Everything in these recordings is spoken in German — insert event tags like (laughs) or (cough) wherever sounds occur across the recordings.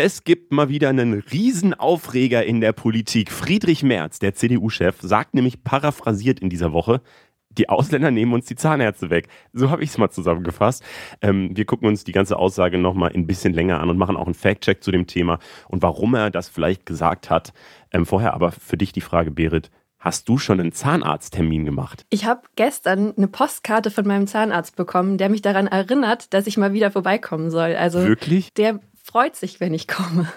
Es gibt mal wieder einen Riesenaufreger in der Politik. Friedrich Merz, der CDU-Chef, sagt nämlich paraphrasiert in dieser Woche, die Ausländer nehmen uns die Zahnärzte weg. So habe ich es mal zusammengefasst. Ähm, wir gucken uns die ganze Aussage nochmal ein bisschen länger an und machen auch einen Fact-Check zu dem Thema und warum er das vielleicht gesagt hat. Ähm, vorher aber für dich die Frage, Berit. Hast du schon einen Zahnarzttermin gemacht? Ich habe gestern eine Postkarte von meinem Zahnarzt bekommen, der mich daran erinnert, dass ich mal wieder vorbeikommen soll. Also Wirklich? Der freut sich, wenn ich komme.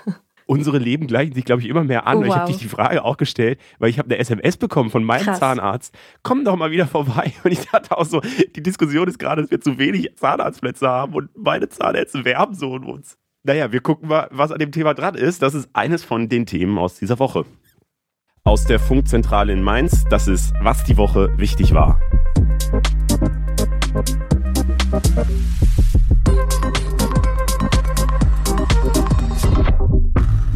Unsere Leben gleichen sich, glaube ich, immer mehr an. Oh, Ich habe wow. dich die Frage auch gestellt, weil ich habe eine SMS bekommen von meinem Krass. Zahnarzt. Komm doch mal wieder vorbei. (laughs) Und ich dachte auch so, die Diskussion ist gerade, dass wir zu wenig Zahnarztplätze haben und meine Zahnärzte werben so um uns. Naja, wir gucken mal, was an dem Thema dran ist. Das ist eines von den Themen aus dieser Woche. Aus der Funkzentrale in Mainz, das ist, was die Woche wichtig war.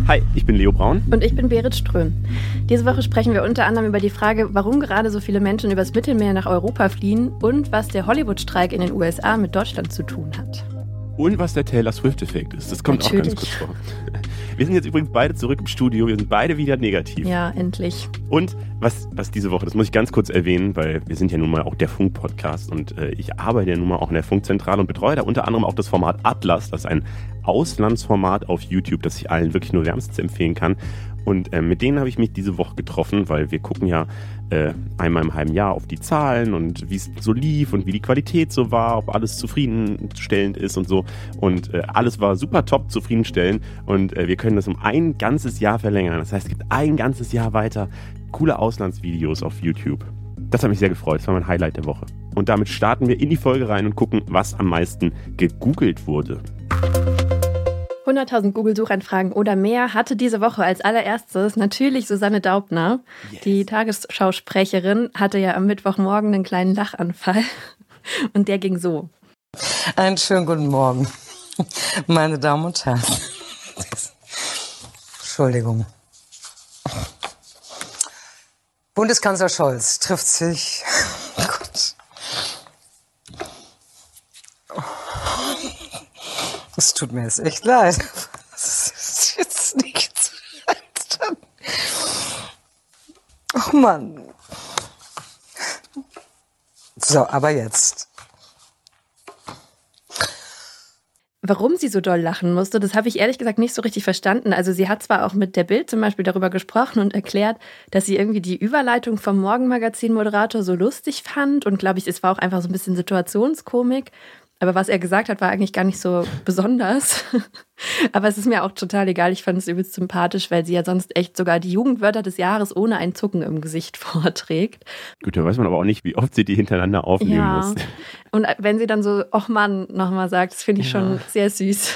Hi, ich bin Leo Braun. Und ich bin Berit Ström. Diese Woche sprechen wir unter anderem über die Frage, warum gerade so viele Menschen übers Mittelmeer nach Europa fliehen und was der Hollywood-Streik in den USA mit Deutschland zu tun hat. Und was der Taylor Swift-Effekt ist. Das kommt auch ganz Natürlich. kurz vor. Wir sind jetzt übrigens beide zurück im Studio. Wir sind beide wieder negativ. Ja, endlich. Und was, was diese Woche, das muss ich ganz kurz erwähnen, weil wir sind ja nun mal auch der Funk-Podcast und äh, ich arbeite ja nun mal auch in der Funkzentrale und betreue da unter anderem auch das Format Atlas. Das ist ein Auslandsformat auf YouTube, das ich allen wirklich nur wärmstens empfehlen kann. Und äh, mit denen habe ich mich diese Woche getroffen, weil wir gucken ja äh, einmal im halben Jahr auf die Zahlen und wie es so lief und wie die Qualität so war, ob alles zufriedenstellend ist und so. Und äh, alles war super top zufriedenstellend und äh, wir können das um ein ganzes Jahr verlängern. Das heißt, es gibt ein ganzes Jahr weiter coole Auslandsvideos auf YouTube. Das hat mich sehr gefreut. Das war mein Highlight der Woche. Und damit starten wir in die Folge rein und gucken, was am meisten gegoogelt wurde. 100.000 Google-Suchanfragen oder mehr hatte diese Woche als allererstes natürlich Susanne Daubner. Die Tagesschausprecherin hatte ja am Mittwochmorgen einen kleinen Lachanfall. (laughs) Und der ging so. Einen schönen guten Morgen, meine Damen und Herren. Entschuldigung. Bundeskanzler Scholz trifft sich. Oh Gott. Es tut mir jetzt echt leid. (laughs) Das ist jetzt nicht zu leid. Oh Mann. So, aber jetzt. Warum sie so doll lachen musste, das habe ich ehrlich gesagt nicht so richtig verstanden. Also sie hat zwar auch mit der Bild zum Beispiel darüber gesprochen und erklärt, dass sie irgendwie die Überleitung vom Morgenmagazin-Moderator so lustig fand und glaube ich, es war auch einfach so ein bisschen Situationskomik. Aber was er gesagt hat, war eigentlich gar nicht so besonders. (laughs) Aber es ist mir auch total egal. Ich fand es übelst sympathisch, weil sie ja sonst echt sogar die Jugendwörter des Jahres ohne ein Zucken im Gesicht (laughs) vorträgt. Gut, da weiß man aber auch nicht, wie oft sie die hintereinander aufnehmen Ja. muss. Und wenn sie dann so, och Mann, nochmal sagt, das finde ich Ja. schon sehr süß.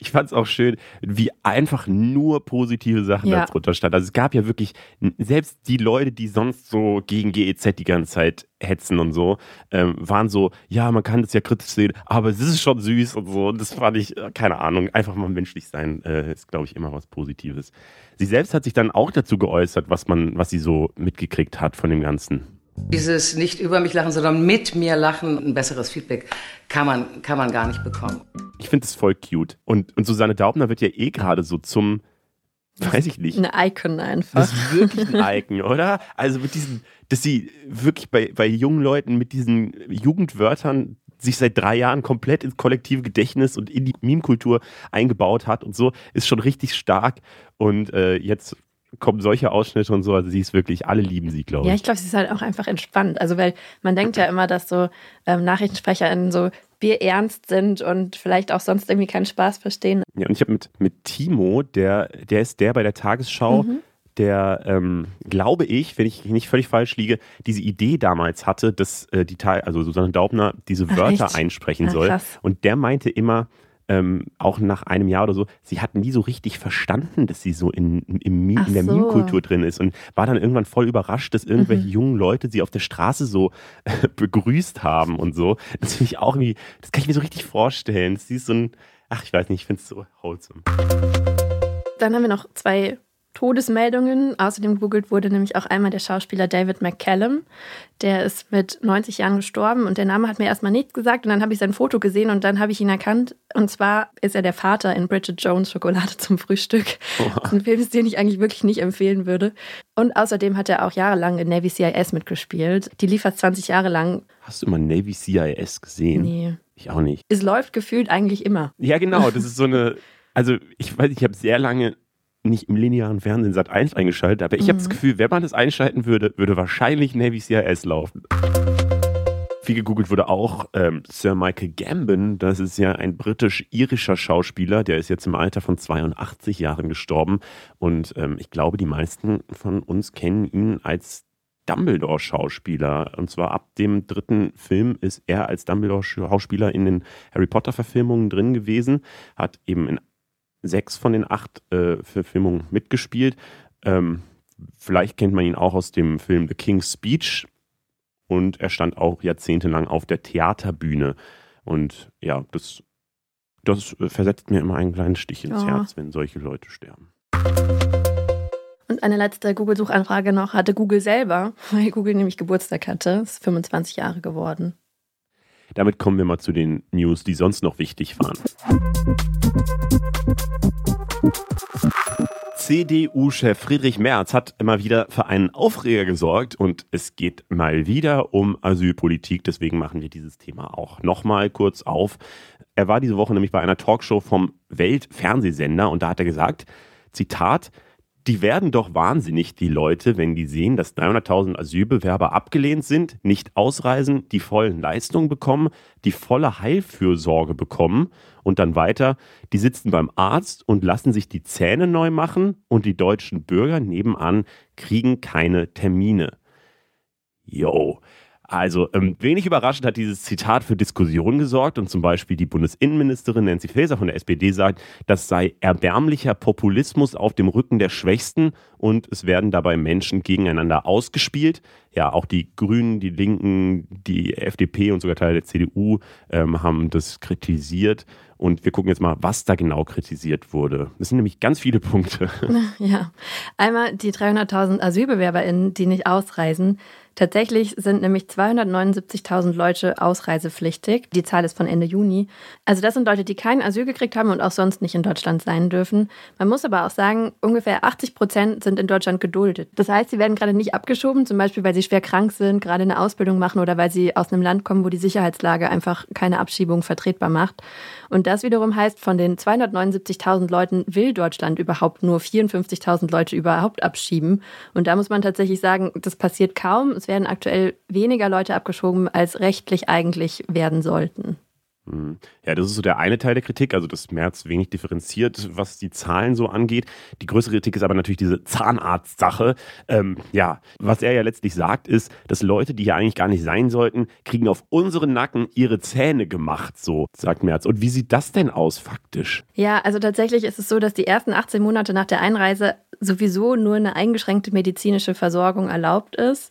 Ich fand es auch schön, wie einfach nur positive Sachen Ja. darunter stand. Also es gab ja wirklich, selbst die Leute, die sonst so gegen GEZ die ganze Zeit hetzen und so, ähm, waren so, ja, man kann das ja kritisch sehen, aber es ist schon süß und so. Und das fand ich, äh, keine Ahnung, einfach mal menschlich sein, äh, ist, glaube ich, immer was Positives. Sie selbst hat sich dann auch dazu geäußert, was man, was sie so mitgekriegt hat von dem Ganzen. Dieses nicht über mich lachen, sondern mit mir lachen, ein besseres Feedback kann man, kann man gar nicht bekommen. Ich finde es voll cute. Und, und Susanne Daubner wird ja eh gerade so zum, weiß ich nicht, Eine Icon einfach. Das ist wirklich ein Icon, oder? Also mit diesen, dass sie wirklich bei, bei jungen Leuten mit diesen Jugendwörtern sich seit drei Jahren komplett ins kollektive Gedächtnis und in die Meme-Kultur eingebaut hat und so, ist schon richtig stark. Und äh, jetzt kommen solche Ausschnitte und so, also sie ist wirklich, alle lieben sie, glaube ich. Ja, ich glaube, sie ist halt auch einfach entspannt. Also, weil man denkt ja immer, dass so ähm, NachrichtensprecherInnen so bierernst sind und vielleicht auch sonst irgendwie keinen Spaß verstehen. Ja, und ich habe mit, mit Timo, der, der ist der bei der Tagesschau, der, ähm, glaube ich, wenn ich nicht völlig falsch liege, diese Idee damals hatte, dass äh, die also Susanne Daubner diese Ach, Wörter echt? einsprechen Ah, soll. krass. Und der meinte immer, ähm, auch nach einem Jahr oder so, sie hat nie so richtig verstanden, dass sie so in, Mi- Ach in der so. Meme-Kultur drin ist und war dann irgendwann voll überrascht, dass irgendwelche Mhm. jungen Leute sie auf der Straße so begrüßt haben und so. Das finde ich auch irgendwie, das kann ich mir so richtig vorstellen. Sie ist so ein, ach, ich weiß nicht, ich finde es so wholesome. Dann haben wir noch zwei Todesmeldungen. Außerdem googelt wurde nämlich auch einmal der Schauspieler David McCallum. Der ist mit 90 Jahren gestorben und der Name hat mir erstmal nichts gesagt. Und dann habe ich sein Foto gesehen und dann habe ich ihn erkannt. Und zwar ist er der Vater in Bridget Jones Schokolade zum Frühstück. Oh. Ein Film, den ich eigentlich wirklich nicht empfehlen würde. Und außerdem hat er auch jahrelang in Navy CIS mitgespielt. Die lief fast 20 Jahre lang. Hast du immer Navy CIS gesehen? Nee. Ich auch nicht. Es läuft gefühlt eigentlich immer. Ja, genau. Das ist so eine. Also, ich weiß, ich habe sehr lange nicht im linearen Fernsehen Sat 1 eingeschaltet, aber ich mhm. habe das Gefühl, wenn man das einschalten würde, würde wahrscheinlich Navy CIS laufen. Viel gegoogelt wurde auch ähm, Sir Michael Gambon. Das ist ja ein britisch-irischer Schauspieler. Der ist jetzt im Alter von 82 Jahren gestorben. Und ähm, ich glaube, die meisten von uns kennen ihn als Dumbledore-Schauspieler. Und zwar ab dem dritten Film ist er als Dumbledore-Schauspieler in den Harry Potter-Verfilmungen drin gewesen. Hat eben in sechs von den acht äh, Verfilmungen mitgespielt. Ähm, vielleicht kennt man ihn auch aus dem Film The King's Speech. Und er stand auch jahrzehntelang auf der Theaterbühne. Und ja, das, das versetzt mir immer einen kleinen Stich ins oh. Herz, wenn solche Leute sterben. Und eine letzte Google-Suchanfrage noch hatte Google selber, (laughs) weil Google nämlich Geburtstag hatte. Ist 25 Jahre geworden. Damit kommen wir mal zu den News, die sonst noch wichtig waren. CDU-Chef Friedrich Merz hat immer wieder für einen Aufreger gesorgt und es geht mal wieder um Asylpolitik. Deswegen machen wir dieses Thema auch nochmal kurz auf. Er war diese Woche nämlich bei einer Talkshow vom Weltfernsehsender und da hat er gesagt, Zitat, die werden doch wahnsinnig, die Leute, wenn die sehen, dass 300.000 Asylbewerber abgelehnt sind, nicht ausreisen, die vollen Leistungen bekommen, die volle Heilfürsorge bekommen und dann weiter, die sitzen beim Arzt und lassen sich die Zähne neu machen und die deutschen Bürger nebenan kriegen keine Termine. Yo, also, ähm, wenig überraschend hat dieses Zitat für Diskussionen gesorgt und zum Beispiel die Bundesinnenministerin Nancy Faeser von der SPD sagt, das sei erbärmlicher Populismus auf dem Rücken der Schwächsten und es werden dabei Menschen gegeneinander ausgespielt. Ja, auch die Grünen, die Linken, die FDP und sogar Teile der CDU ähm, haben das kritisiert. Und wir gucken jetzt mal, was da genau kritisiert wurde. Das sind nämlich ganz viele Punkte. (laughs) Ja, einmal die 300.000 AsylbewerberInnen, die nicht ausreisen. Tatsächlich sind nämlich 279.000 Leute ausreisepflichtig. Die Zahl ist von Ende Juni. Also das sind Leute, die kein Asyl gekriegt haben und auch sonst nicht in Deutschland sein dürfen. Man muss aber auch sagen, ungefähr 80 Prozent sind in Deutschland geduldet. Das heißt, sie werden gerade nicht abgeschoben, zum Beispiel weil sie schwer krank sind, gerade eine Ausbildung machen oder weil sie aus einem Land kommen, wo die Sicherheitslage einfach keine Abschiebung vertretbar macht. Und das wiederum heißt, von den 279.000 Leuten will Deutschland überhaupt nur 54.000 Leute überhaupt abschieben. Und da muss man tatsächlich sagen, das passiert kaum. Es werden aktuell weniger Leute abgeschoben, als rechtlich eigentlich werden sollten. Hm. Ja, das ist so der eine Teil der Kritik, also dass Merz wenig differenziert, was die Zahlen so angeht. Die größere Kritik ist aber natürlich diese Zahnarzt-Sache. Ähm, ja, was er ja letztlich sagt, ist, dass Leute, die hier eigentlich gar nicht sein sollten, kriegen auf unseren Nacken ihre Zähne gemacht, so sagt Merz. Und wie sieht das denn aus faktisch? Ja, also tatsächlich ist es so, dass die ersten 18 Monate nach der Einreise sowieso nur eine eingeschränkte medizinische Versorgung erlaubt ist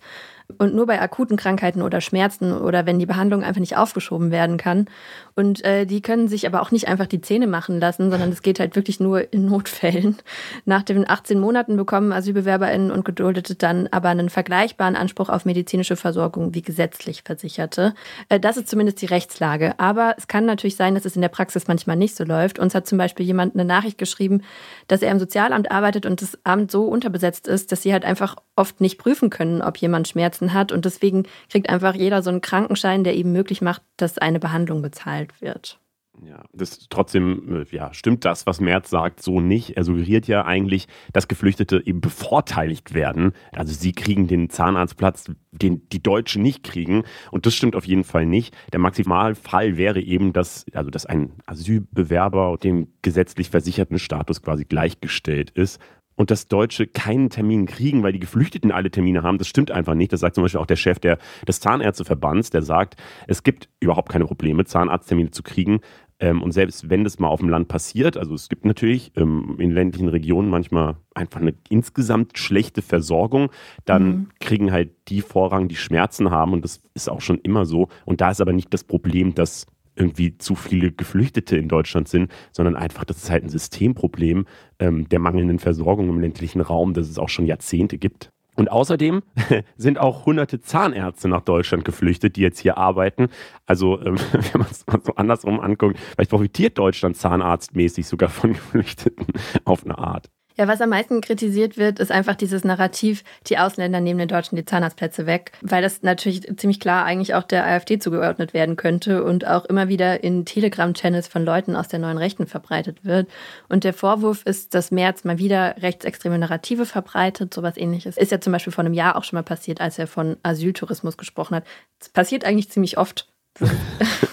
und nur bei akuten Krankheiten oder Schmerzen oder wenn die Behandlung einfach nicht aufgeschoben werden kann. Und äh, die können sich aber auch nicht einfach die Zähne machen lassen, sondern es geht halt wirklich nur in Notfällen. (laughs) Nach den 18 Monaten bekommen AsylbewerberInnen und Geduldete dann aber einen vergleichbaren Anspruch auf medizinische Versorgung wie gesetzlich Versicherte. Äh, das ist zumindest die Rechtslage. Aber es kann natürlich sein, dass es in der Praxis manchmal nicht so läuft. Uns hat zum Beispiel jemand eine Nachricht geschrieben, dass er im Sozialamt arbeitet und das Amt so unterbesetzt ist, dass sie halt einfach oft nicht prüfen können, ob jemand Schmerzen hat. Und deswegen kriegt einfach jeder so einen Krankenschein, der eben möglich macht, dass eine Behandlung bezahlt wird. Ja, das trotzdem, äh, ja, stimmt das, was Merz sagt, so nicht. Er suggeriert ja eigentlich, dass Geflüchtete eben bevorteiligt werden. Also sie kriegen den Zahnarztplatz, den die Deutschen nicht kriegen. Und das stimmt auf jeden Fall nicht. Der Maximalfall wäre eben, dass, also dass ein Asylbewerber dem gesetzlich versicherten Status quasi gleichgestellt ist und dass Deutsche keinen Termin kriegen, weil die Geflüchteten alle Termine haben, das stimmt einfach nicht. Das sagt zum Beispiel auch der Chef der, des Zahnärzteverbands, der sagt, es gibt überhaupt keine Probleme, Zahnarzttermine zu kriegen. Ähm, und selbst wenn das mal auf dem Land passiert, also es gibt natürlich ähm, in ländlichen Regionen manchmal einfach eine insgesamt schlechte Versorgung, dann mhm. kriegen halt die Vorrang, die Schmerzen haben. Und das ist auch schon immer so. Und da ist aber nicht das Problem, dass irgendwie zu viele Geflüchtete in Deutschland sind, sondern einfach, das ist halt ein Systemproblem ähm, der mangelnden Versorgung im ländlichen Raum, das es auch schon Jahrzehnte gibt. Und außerdem (laughs) sind auch hunderte Zahnärzte nach Deutschland geflüchtet, die jetzt hier arbeiten. Also, ähm, (laughs) wenn man es mal so andersrum anguckt, vielleicht profitiert Deutschland zahnarztmäßig sogar von (laughs) Geflüchteten auf eine Art. Ja, was am meisten kritisiert wird, ist einfach dieses Narrativ, die Ausländer nehmen den Deutschen die Zahnarztplätze weg, weil das natürlich ziemlich klar eigentlich auch der AfD zugeordnet werden könnte und auch immer wieder in Telegram-Channels von Leuten aus der neuen Rechten verbreitet wird. Und der Vorwurf ist, dass Merz mal wieder rechtsextreme Narrative verbreitet, sowas ähnliches. Ist ja zum Beispiel vor einem Jahr auch schon mal passiert, als er von Asyltourismus gesprochen hat. Das passiert eigentlich ziemlich oft. (laughs)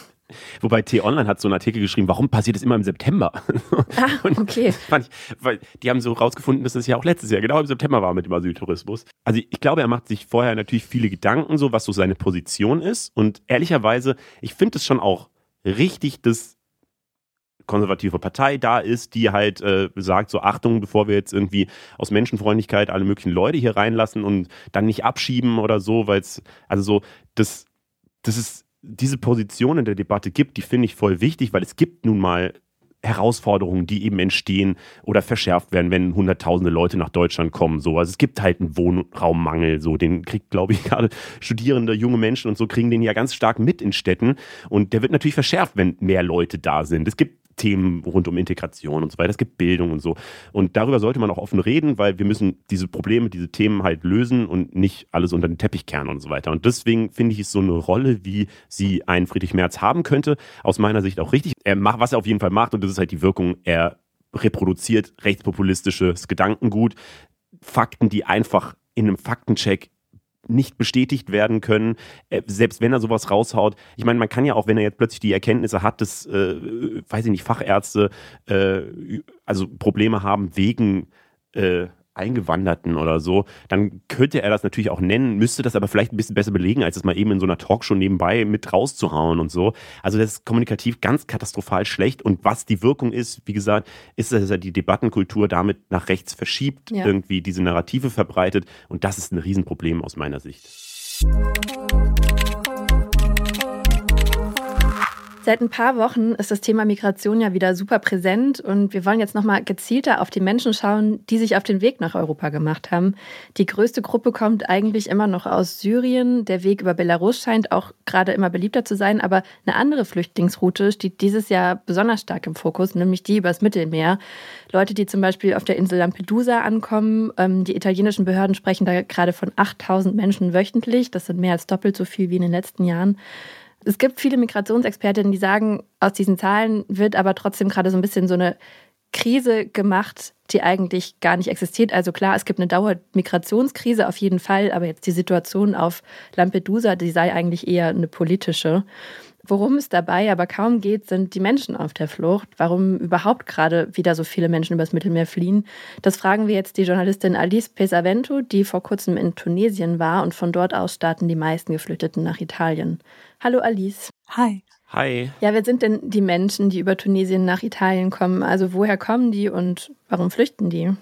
Wobei T-Online hat so einen Artikel geschrieben, warum passiert es immer im September? Ah, (laughs) okay. Ich, weil die haben so rausgefunden, dass es ja auch letztes Jahr genau im September war mit dem Asyltourismus. Also ich glaube, er macht sich vorher natürlich viele Gedanken, so was so seine Position ist. Und ehrlicherweise, ich finde es schon auch richtig, dass konservative Partei da ist, die halt äh, sagt, so Achtung, bevor wir jetzt irgendwie aus Menschenfreundlichkeit alle möglichen Leute hier reinlassen und dann nicht abschieben oder so, weil es, also so, das, das ist diese Position in der Debatte gibt, die finde ich voll wichtig, weil es gibt nun mal Herausforderungen, die eben entstehen oder verschärft werden, wenn hunderttausende Leute nach Deutschland kommen. So. Also es gibt halt einen Wohnraummangel, so den kriegt, glaube ich, (laughs) gerade Studierende, junge Menschen und so kriegen den ja ganz stark mit in Städten. Und der wird natürlich verschärft, wenn mehr Leute da sind. Es gibt Themen rund um Integration und so weiter. Es gibt Bildung und so. Und darüber sollte man auch offen reden, weil wir müssen diese Probleme, diese Themen halt lösen und nicht alles unter den Teppich kehren und so weiter. Und deswegen finde ich es so eine Rolle, wie sie ein Friedrich Merz haben könnte, aus meiner Sicht auch richtig. Er macht, was er auf jeden Fall macht, und das ist halt die Wirkung, er reproduziert rechtspopulistisches Gedankengut. Fakten, die einfach in einem Faktencheck nicht bestätigt werden können, äh, selbst wenn er sowas raushaut. Ich meine, man kann ja auch, wenn er jetzt plötzlich die Erkenntnisse hat, dass, äh, weiß ich nicht, Fachärzte äh, also Probleme haben wegen äh, Eingewanderten oder so, dann könnte er das natürlich auch nennen, müsste das aber vielleicht ein bisschen besser belegen, als es mal eben in so einer Talkshow nebenbei mit rauszuhauen und so. Also das ist kommunikativ ganz katastrophal schlecht und was die Wirkung ist, wie gesagt, ist, dass er die Debattenkultur damit nach rechts verschiebt, ja. irgendwie diese Narrative verbreitet und das ist ein Riesenproblem aus meiner Sicht. Seit ein paar Wochen ist das Thema Migration ja wieder super präsent und wir wollen jetzt nochmal gezielter auf die Menschen schauen, die sich auf den Weg nach Europa gemacht haben. Die größte Gruppe kommt eigentlich immer noch aus Syrien. Der Weg über Belarus scheint auch gerade immer beliebter zu sein, aber eine andere Flüchtlingsroute steht dieses Jahr besonders stark im Fokus, nämlich die übers Mittelmeer. Leute, die zum Beispiel auf der Insel Lampedusa ankommen. Ähm, die italienischen Behörden sprechen da gerade von 8000 Menschen wöchentlich. Das sind mehr als doppelt so viel wie in den letzten Jahren. Es gibt viele Migrationsexpertinnen, die sagen, aus diesen Zahlen wird aber trotzdem gerade so ein bisschen so eine Krise gemacht, die eigentlich gar nicht existiert. Also klar, es gibt eine Dauermigrationskrise auf jeden Fall, aber jetzt die Situation auf Lampedusa, die sei eigentlich eher eine politische. Worum es dabei aber kaum geht, sind die Menschen auf der Flucht. Warum überhaupt gerade wieder so viele Menschen übers Mittelmeer fliehen? Das fragen wir jetzt die Journalistin Alice Pesavento, die vor kurzem in Tunesien war und von dort aus starten die meisten Geflüchteten nach Italien. Hallo Alice. Hi. Hi. Ja, wer sind denn die Menschen, die über Tunesien nach Italien kommen? Also woher kommen die und warum flüchten die?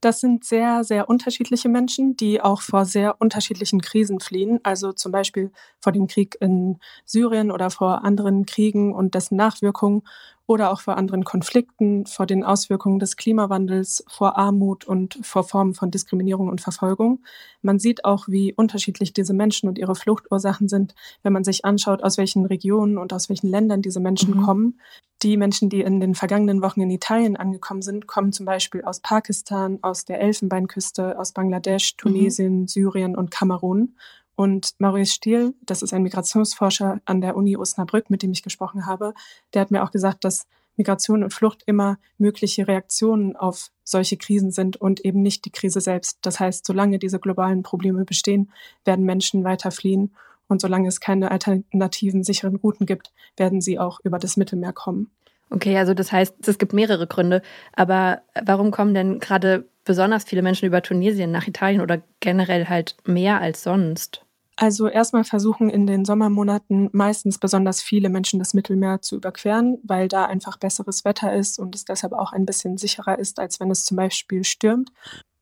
Das sind sehr, sehr unterschiedliche Menschen, die auch vor sehr unterschiedlichen Krisen fliehen. Also zum Beispiel vor dem Krieg in Syrien oder vor anderen Kriegen und dessen Nachwirkungen oder auch vor anderen Konflikten, vor den Auswirkungen des Klimawandels, vor Armut und vor Formen von Diskriminierung und Verfolgung. Man sieht auch, wie unterschiedlich diese Menschen und ihre Fluchtursachen sind, wenn man sich anschaut, aus welchen Regionen und aus welchen Ländern diese Menschen mhm. kommen. Die Menschen, die in den vergangenen Wochen in Italien angekommen sind, kommen zum Beispiel aus Pakistan, aus der Elfenbeinküste, aus Bangladesch, mhm. Tunesien, mhm. Syrien und Kamerun. Und Maurice Stiel, das ist ein Migrationsforscher an der Uni Osnabrück, mit dem ich gesprochen habe, der hat mir auch gesagt, dass Migration und Flucht immer mögliche Reaktionen auf solche Krisen sind und eben nicht die Krise selbst. Das heißt, solange diese globalen Probleme bestehen, werden Menschen weiter fliehen und solange es keine alternativen sicheren Routen gibt, werden sie auch über das Mittelmeer kommen. Okay, also das heißt, es gibt mehrere Gründe. Aber warum kommen denn gerade besonders viele Menschen über Tunesien nach Italien oder generell halt mehr als sonst? Also erstmal versuchen in den Sommermonaten meistens besonders viele Menschen das Mittelmeer zu überqueren, weil da einfach besseres Wetter ist und es deshalb auch ein bisschen sicherer ist, als wenn es zum Beispiel stürmt.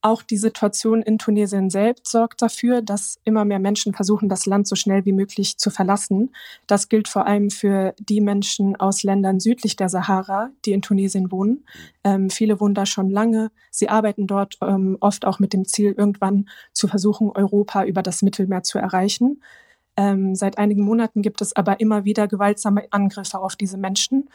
Auch die Situation in Tunesien selbst sorgt dafür, dass immer mehr Menschen versuchen, das Land so schnell wie möglich zu verlassen. Das gilt vor allem für die Menschen aus Ländern südlich der Sahara, die in Tunesien wohnen. Ähm, viele wohnen da schon lange. Sie arbeiten dort ähm, oft auch mit dem Ziel, irgendwann zu versuchen, Europa über das Mittelmeer zu erreichen. Ähm, seit einigen Monaten gibt es aber immer wieder gewaltsame Angriffe auf diese Menschen.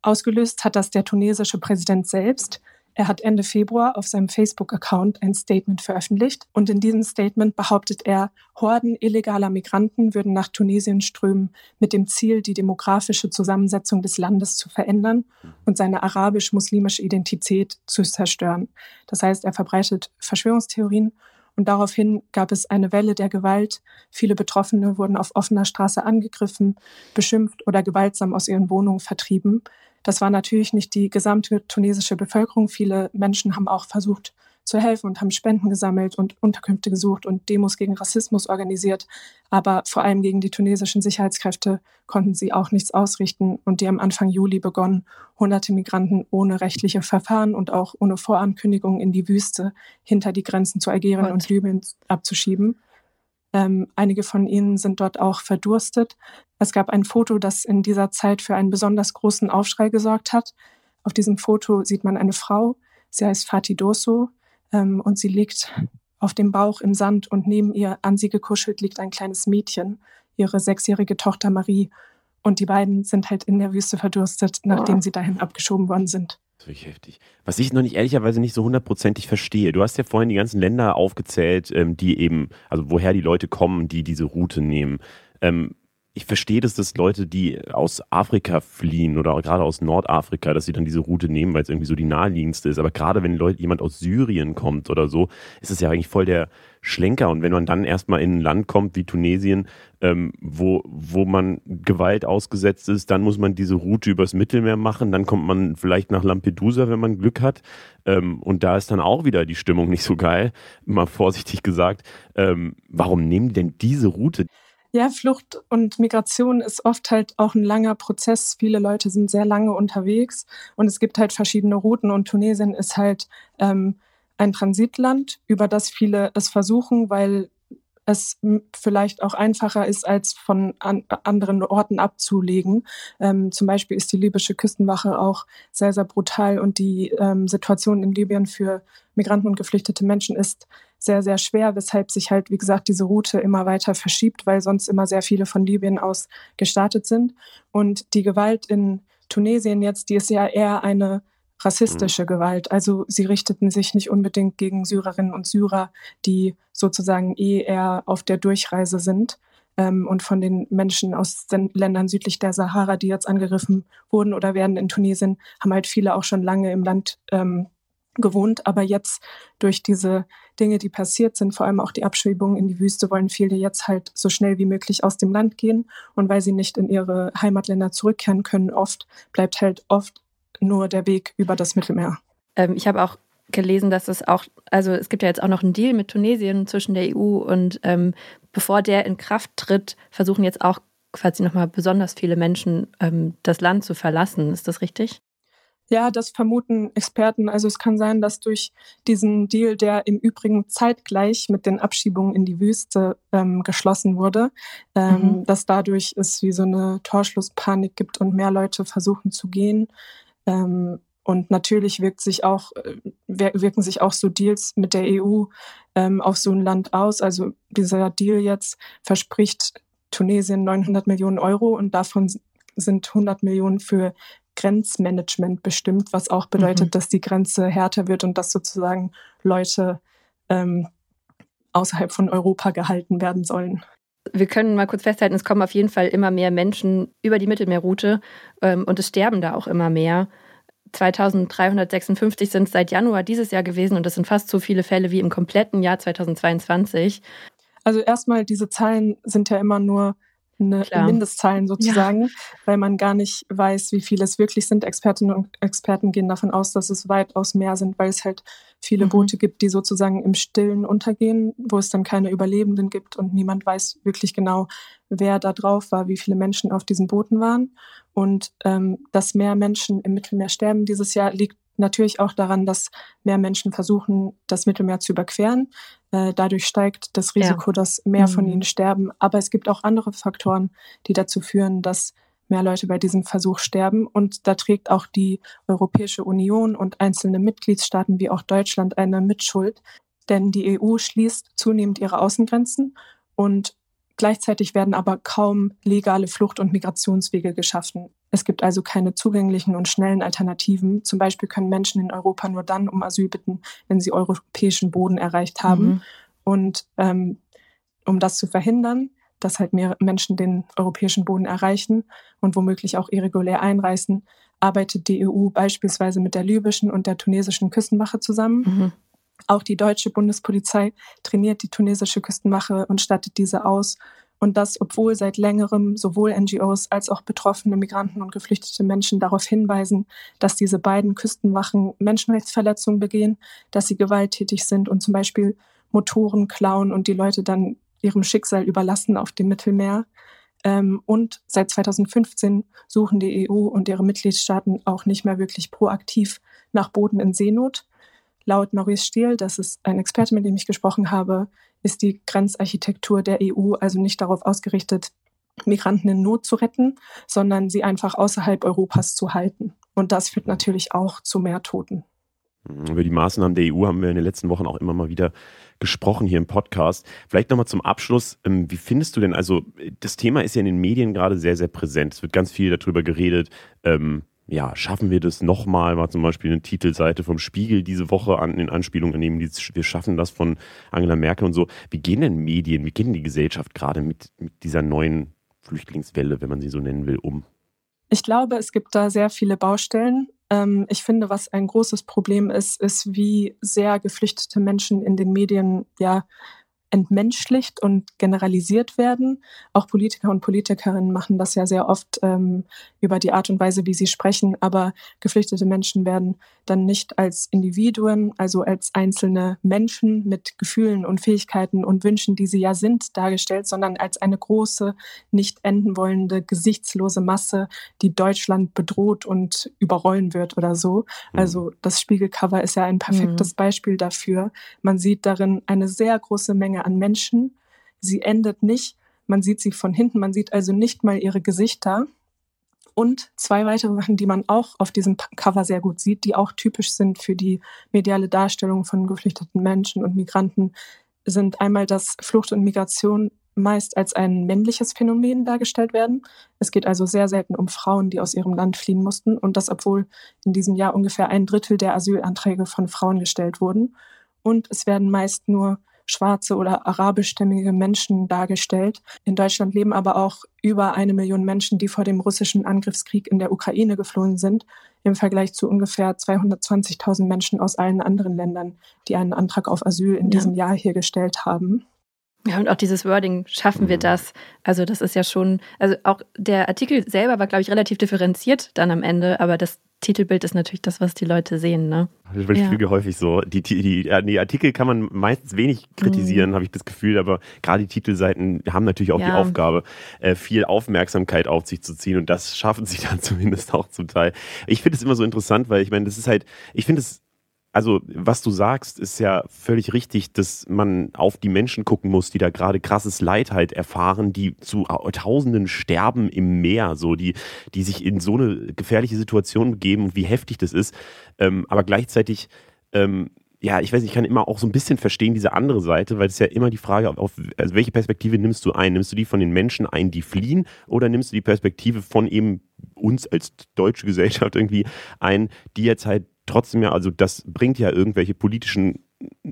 Ausgelöst hat das der tunesische Präsident selbst. Er hat Ende Februar auf seinem Facebook-Account ein Statement veröffentlicht und in diesem Statement behauptet er, Horden illegaler Migranten würden nach Tunesien strömen mit dem Ziel, die demografische Zusammensetzung des Landes zu verändern und seine arabisch-muslimische Identität zu zerstören. Das heißt, er verbreitet Verschwörungstheorien und daraufhin gab es eine Welle der Gewalt. Viele Betroffene wurden auf offener Straße angegriffen, beschimpft oder gewaltsam aus ihren Wohnungen vertrieben. Das war natürlich nicht die gesamte tunesische Bevölkerung. Viele Menschen haben auch versucht zu helfen und haben Spenden gesammelt und Unterkünfte gesucht und Demos gegen Rassismus organisiert. Aber vor allem gegen die tunesischen Sicherheitskräfte konnten sie auch nichts ausrichten und die haben Anfang Juli begonnen, hunderte Migranten ohne rechtliche Verfahren und auch ohne Vorankündigung in die Wüste hinter die Grenzen zu Algerien und, und Libyen abzuschieben. Ähm, einige von ihnen sind dort auch verdurstet. Es gab ein Foto, das in dieser Zeit für einen besonders großen Aufschrei gesorgt hat. Auf diesem Foto sieht man eine Frau. Sie heißt Fatih Dosso ähm, und sie liegt auf dem Bauch im Sand und neben ihr an sie gekuschelt liegt ein kleines Mädchen, ihre sechsjährige Tochter Marie. Und die beiden sind halt in der Wüste verdurstet, nachdem oh. sie dahin abgeschoben worden sind. Das ist wirklich heftig. Was ich noch nicht ehrlicherweise nicht so hundertprozentig verstehe. Du hast ja vorhin die ganzen Länder aufgezählt, ähm, die eben, also woher die Leute kommen, die diese Route nehmen. Ähm, ich verstehe das, dass Leute, die aus Afrika fliehen oder gerade aus Nordafrika, dass sie dann diese Route nehmen, weil es irgendwie so die naheliegendste ist. Aber gerade wenn Leute, jemand aus Syrien kommt oder so, ist es ja eigentlich voll der Schlenker. Und wenn man dann erstmal in ein Land kommt wie Tunesien, ähm, wo, wo man Gewalt ausgesetzt ist, dann muss man diese Route übers Mittelmeer machen. Dann kommt man vielleicht nach Lampedusa, wenn man Glück hat. Ähm, und da ist dann auch wieder die Stimmung nicht so geil, mal vorsichtig gesagt. Ähm, warum nehmen die denn diese Route? Ja, Flucht und Migration ist oft halt auch ein langer Prozess. Viele Leute sind sehr lange unterwegs und es gibt halt verschiedene Routen und Tunesien ist halt ähm, ein Transitland, über das viele es versuchen, weil es vielleicht auch einfacher ist, als von an anderen Orten abzulegen. Ähm, zum Beispiel ist die libysche Küstenwache auch sehr, sehr brutal und die ähm, Situation in Libyen für Migranten und geflüchtete Menschen ist sehr, sehr schwer, weshalb sich halt, wie gesagt, diese Route immer weiter verschiebt, weil sonst immer sehr viele von Libyen aus gestartet sind. Und die Gewalt in Tunesien jetzt, die ist ja eher eine rassistische mhm. Gewalt. Also sie richteten sich nicht unbedingt gegen Syrerinnen und Syrer, die sozusagen eh eher auf der Durchreise sind. Ähm, und von den Menschen aus den Ländern südlich der Sahara, die jetzt angegriffen wurden oder werden in Tunesien, haben halt viele auch schon lange im Land ähm, gewohnt. Aber jetzt durch diese Dinge, die passiert sind, vor allem auch die Abschiebungen in die Wüste, wollen viele jetzt halt so schnell wie möglich aus dem Land gehen. Und weil sie nicht in ihre Heimatländer zurückkehren können, oft bleibt halt oft nur der Weg über das Mittelmeer. Ähm, ich habe auch gelesen, dass es auch, also es gibt ja jetzt auch noch einen Deal mit Tunesien zwischen der EU und ähm, bevor der in Kraft tritt, versuchen jetzt auch quasi nochmal besonders viele Menschen ähm, das Land zu verlassen. Ist das richtig? Ja, das vermuten Experten. Also es kann sein, dass durch diesen Deal, der im Übrigen zeitgleich mit den Abschiebungen in die Wüste ähm, geschlossen wurde, ähm, mhm. dass dadurch es wie so eine Torschlusspanik gibt und mehr Leute versuchen zu gehen. Ähm, und natürlich wirkt sich auch, äh, wirken sich auch so Deals mit der EU ähm, auf so ein Land aus. Also dieser Deal jetzt verspricht Tunesien 900 Millionen Euro und davon sind 100 Millionen für Grenzmanagement bestimmt, was auch bedeutet, mhm. dass die Grenze härter wird und dass sozusagen Leute ähm, außerhalb von Europa gehalten werden sollen. Wir können mal kurz festhalten, es kommen auf jeden Fall immer mehr Menschen über die Mittelmeerroute ähm, und es sterben da auch immer mehr. 2356 sind es seit Januar dieses Jahr gewesen und das sind fast so viele Fälle wie im kompletten Jahr 2022. Also erstmal, diese Zahlen sind ja immer nur eine Klar. Mindestzahlen sozusagen, ja. weil man gar nicht weiß, wie viele es wirklich sind. Expertinnen und Experten gehen davon aus, dass es weitaus mehr sind, weil es halt viele mhm. Boote gibt, die sozusagen im Stillen untergehen, wo es dann keine Überlebenden gibt und niemand weiß wirklich genau, wer da drauf war, wie viele Menschen auf diesen Booten waren. Und ähm, dass mehr Menschen im Mittelmeer sterben dieses Jahr liegt natürlich auch daran, dass mehr Menschen versuchen, das Mittelmeer zu überqueren. Äh, dadurch steigt das Risiko, ja. dass mehr mhm. von ihnen sterben. Aber es gibt auch andere Faktoren, die dazu führen, dass mehr Leute bei diesem Versuch sterben. Und da trägt auch die Europäische Union und einzelne Mitgliedstaaten wie auch Deutschland eine Mitschuld. Denn die EU schließt zunehmend ihre Außengrenzen und Gleichzeitig werden aber kaum legale Flucht- und Migrationswege geschaffen. Es gibt also keine zugänglichen und schnellen Alternativen. Zum Beispiel können Menschen in Europa nur dann um Asyl bitten, wenn sie europäischen Boden erreicht haben. Mhm. Und ähm, um das zu verhindern, dass halt mehr Menschen den europäischen Boden erreichen und womöglich auch irregulär einreisen, arbeitet die EU beispielsweise mit der libyschen und der tunesischen Küstenwache zusammen. Mhm. Auch die deutsche Bundespolizei trainiert die tunesische Küstenwache und stattet diese aus. Und das, obwohl seit längerem sowohl NGOs als auch betroffene Migranten und geflüchtete Menschen darauf hinweisen, dass diese beiden Küstenwachen Menschenrechtsverletzungen begehen, dass sie gewalttätig sind und zum Beispiel Motoren klauen und die Leute dann ihrem Schicksal überlassen auf dem Mittelmeer. Ähm, und seit 2015 suchen die EU und ihre Mitgliedstaaten auch nicht mehr wirklich proaktiv nach Boden in Seenot. Laut Maurice Stiel, das ist ein Experte, mit dem ich gesprochen habe, ist die Grenzarchitektur der EU also nicht darauf ausgerichtet, Migranten in Not zu retten, sondern sie einfach außerhalb Europas zu halten. Und das führt natürlich auch zu mehr Toten. Über die Maßnahmen der EU haben wir in den letzten Wochen auch immer mal wieder gesprochen hier im Podcast. Vielleicht nochmal zum Abschluss. Ähm, wie findest du denn, also das Thema ist ja in den Medien gerade sehr, sehr präsent. Es wird ganz viel darüber geredet. Ähm, ja, schaffen wir das nochmal, war zum Beispiel eine Titelseite vom Spiegel diese Woche an, in Anspielung an eben wir schaffen das von Angela Merkel und so. Wie gehen denn Medien, wie geht denn die Gesellschaft gerade mit, mit dieser neuen Flüchtlingswelle, wenn man sie so nennen will, um? Ich glaube, es gibt da sehr viele Baustellen. Ähm, ich finde, was ein großes Problem ist, ist, wie sehr geflüchtete Menschen in den Medien ja entmenschlicht und generalisiert werden. Auch Politiker und Politikerinnen machen das ja sehr oft ähm, über die Art und Weise, wie sie sprechen. Aber geflüchtete Menschen werden dann nicht als Individuen, also als einzelne Menschen mit Gefühlen und Fähigkeiten und Wünschen, die sie ja sind, dargestellt, sondern als eine große, nicht enden wollende, gesichtslose Masse, die Deutschland bedroht und überrollen wird oder so. Mhm. Also das Spiegelcover ist ja ein perfektes mhm. Beispiel dafür. Man sieht darin eine sehr große Menge Menge an Menschen. Sie endet nicht. Man sieht sie von hinten. Man sieht also nicht mal ihre Gesichter. Und zwei weitere Sachen, die man auch auf diesem Cover sehr gut sieht, die auch typisch sind für die mediale Darstellung von geflüchteten Menschen und Migranten, sind einmal, dass Flucht und Migration meist als ein männliches Phänomen dargestellt werden. Es geht also sehr selten um Frauen, die aus ihrem Land fliehen mussten und das, obwohl in diesem Jahr ungefähr ein Drittel der Asylanträge von Frauen gestellt wurden. Und es werden meist nur schwarze oder arabischstämmige Menschen dargestellt. In Deutschland leben aber auch über eine Million Menschen, die vor dem russischen Angriffskrieg in der Ukraine geflohen sind, im Vergleich zu ungefähr 220.000 Menschen aus allen anderen Ländern, die einen Antrag auf Asyl in ja. diesem Jahr hier gestellt haben. Ja, und auch dieses Wording, schaffen wir das? Also, das ist ja schon, also auch der Artikel selber war, glaube ich, relativ differenziert dann am Ende, aber das Titelbild ist natürlich das, was die Leute sehen, ne? Ich ja. füge häufig so. Die, die, die, Artikel kann man meistens wenig kritisieren, mhm. habe ich das Gefühl, aber gerade die Titelseiten haben natürlich auch ja. die Aufgabe, äh, viel Aufmerksamkeit auf sich zu ziehen und das schaffen sie (laughs) dann zumindest auch zum Teil. Ich finde es immer so interessant, weil ich meine, das ist halt, ich finde es also was du sagst, ist ja völlig richtig, dass man auf die Menschen gucken muss, die da gerade krasses Leid halt erfahren, die zu Tausenden sterben im Meer, so die, die sich in so eine gefährliche Situation begeben und wie heftig das ist. Ähm, aber gleichzeitig ähm, ja, ich weiß, ich kann immer auch so ein bisschen verstehen, diese andere Seite, weil es ja immer die Frage, auf also welche Perspektive nimmst du ein? Nimmst du die von den Menschen ein, die fliehen, oder nimmst du die Perspektive von eben uns als deutsche Gesellschaft irgendwie ein, die jetzt halt trotzdem ja, also das bringt ja irgendwelche politischen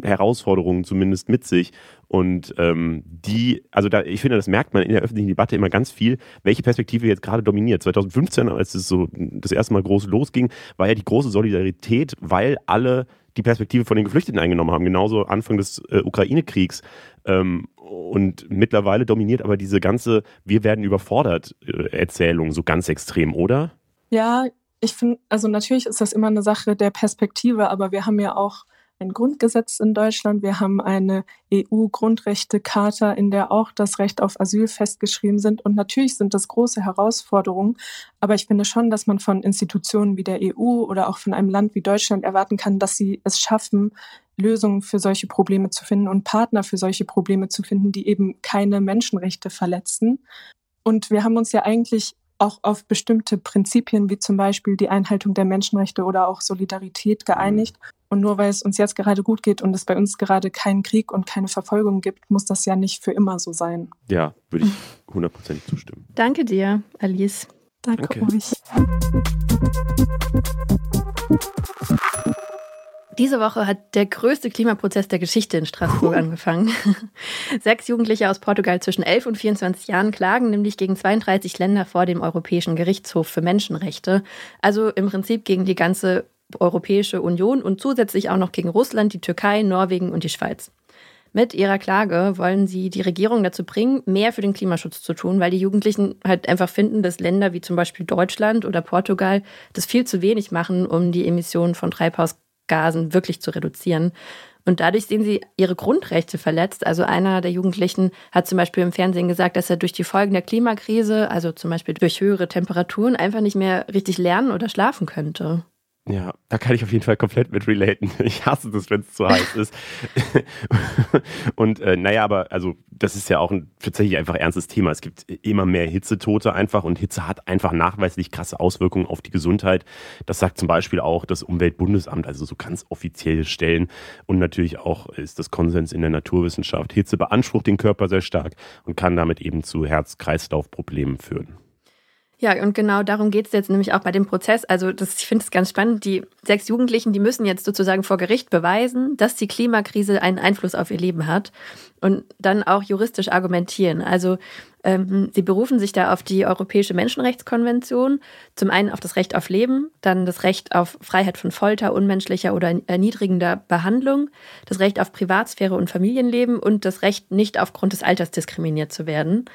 Herausforderungen zumindest mit sich. Und ähm, die, also da, ich finde, das merkt man in der öffentlichen Debatte immer ganz viel, welche Perspektive jetzt gerade dominiert. 2015, als es so das erste Mal groß losging, war ja die große Solidarität, weil alle die Perspektive von den Geflüchteten eingenommen haben, genauso Anfang des äh, Ukraine-Kriegs. Ähm, und mittlerweile dominiert aber diese ganze Wir werden überfordert äh, Erzählung so ganz extrem, oder? Ja, ich finde, also natürlich ist das immer eine Sache der Perspektive, aber wir haben ja auch ein Grundgesetz in Deutschland. Wir haben eine EU-Grundrechtecharta, in der auch das Recht auf Asyl festgeschrieben sind. Und natürlich sind das große Herausforderungen. Aber ich finde schon, dass man von Institutionen wie der EU oder auch von einem Land wie Deutschland erwarten kann, dass sie es schaffen, Lösungen für solche Probleme zu finden und Partner für solche Probleme zu finden, die eben keine Menschenrechte verletzen. Und wir haben uns ja eigentlich auch auf bestimmte Prinzipien wie zum Beispiel die Einhaltung der Menschenrechte oder auch Solidarität geeinigt. Und nur weil es uns jetzt gerade gut geht und es bei uns gerade keinen Krieg und keine Verfolgung gibt, muss das ja nicht für immer so sein. Ja, würde ich hundertprozentig zustimmen. Danke dir, Alice. Danke, Danke. euch. Diese Woche hat der größte Klimaprozess der Geschichte in Straßburg (laughs) angefangen. Sechs Jugendliche aus Portugal zwischen 11 und 24 Jahren klagen nämlich gegen 32 Länder vor dem Europäischen Gerichtshof für Menschenrechte. Also im Prinzip gegen die ganze Europäische Union und zusätzlich auch noch gegen Russland, die Türkei, Norwegen und die Schweiz. Mit ihrer Klage wollen sie die Regierung dazu bringen, mehr für den Klimaschutz zu tun, weil die Jugendlichen halt einfach finden, dass Länder wie zum Beispiel Deutschland oder Portugal das viel zu wenig machen, um die Emissionen von Treibhausgasen Gasen wirklich zu reduzieren. Und dadurch sehen sie ihre Grundrechte verletzt. Also einer der Jugendlichen hat zum Beispiel im Fernsehen gesagt, dass er durch die Folgen der Klimakrise, also zum Beispiel durch höhere Temperaturen, einfach nicht mehr richtig lernen oder schlafen könnte. Ja, da kann ich auf jeden Fall komplett mit relaten. (laughs) Ich hasse das, wenn es zu heiß ist. (laughs) und äh, naja, aber also das ist ja auch ein tatsächlich einfach ernstes Thema. Es gibt immer mehr Hitzetote einfach und Hitze hat einfach nachweislich krasse Auswirkungen auf die Gesundheit. Das sagt zum Beispiel auch das Umweltbundesamt, also so ganz offizielle Stellen. Und natürlich auch ist das Konsens in der Naturwissenschaft. Hitze beansprucht den Körper sehr stark und kann damit eben zu Herz-Kreislauf-Problemen führen. Ja, und genau darum geht es jetzt nämlich auch bei dem Prozess. Also das, ich finde es ganz spannend. Die sechs Jugendlichen, die müssen jetzt sozusagen vor Gericht beweisen, dass die Klimakrise einen Einfluss auf ihr Leben hat und dann auch juristisch argumentieren. Also ähm, sie berufen sich da auf die Europäische Menschenrechtskonvention, zum einen auf das Recht auf Leben, dann das Recht auf Freiheit von Folter, unmenschlicher oder erniedrigender Behandlung, das Recht auf Privatsphäre und Familienleben und das Recht, nicht aufgrund des Alters diskriminiert zu werden.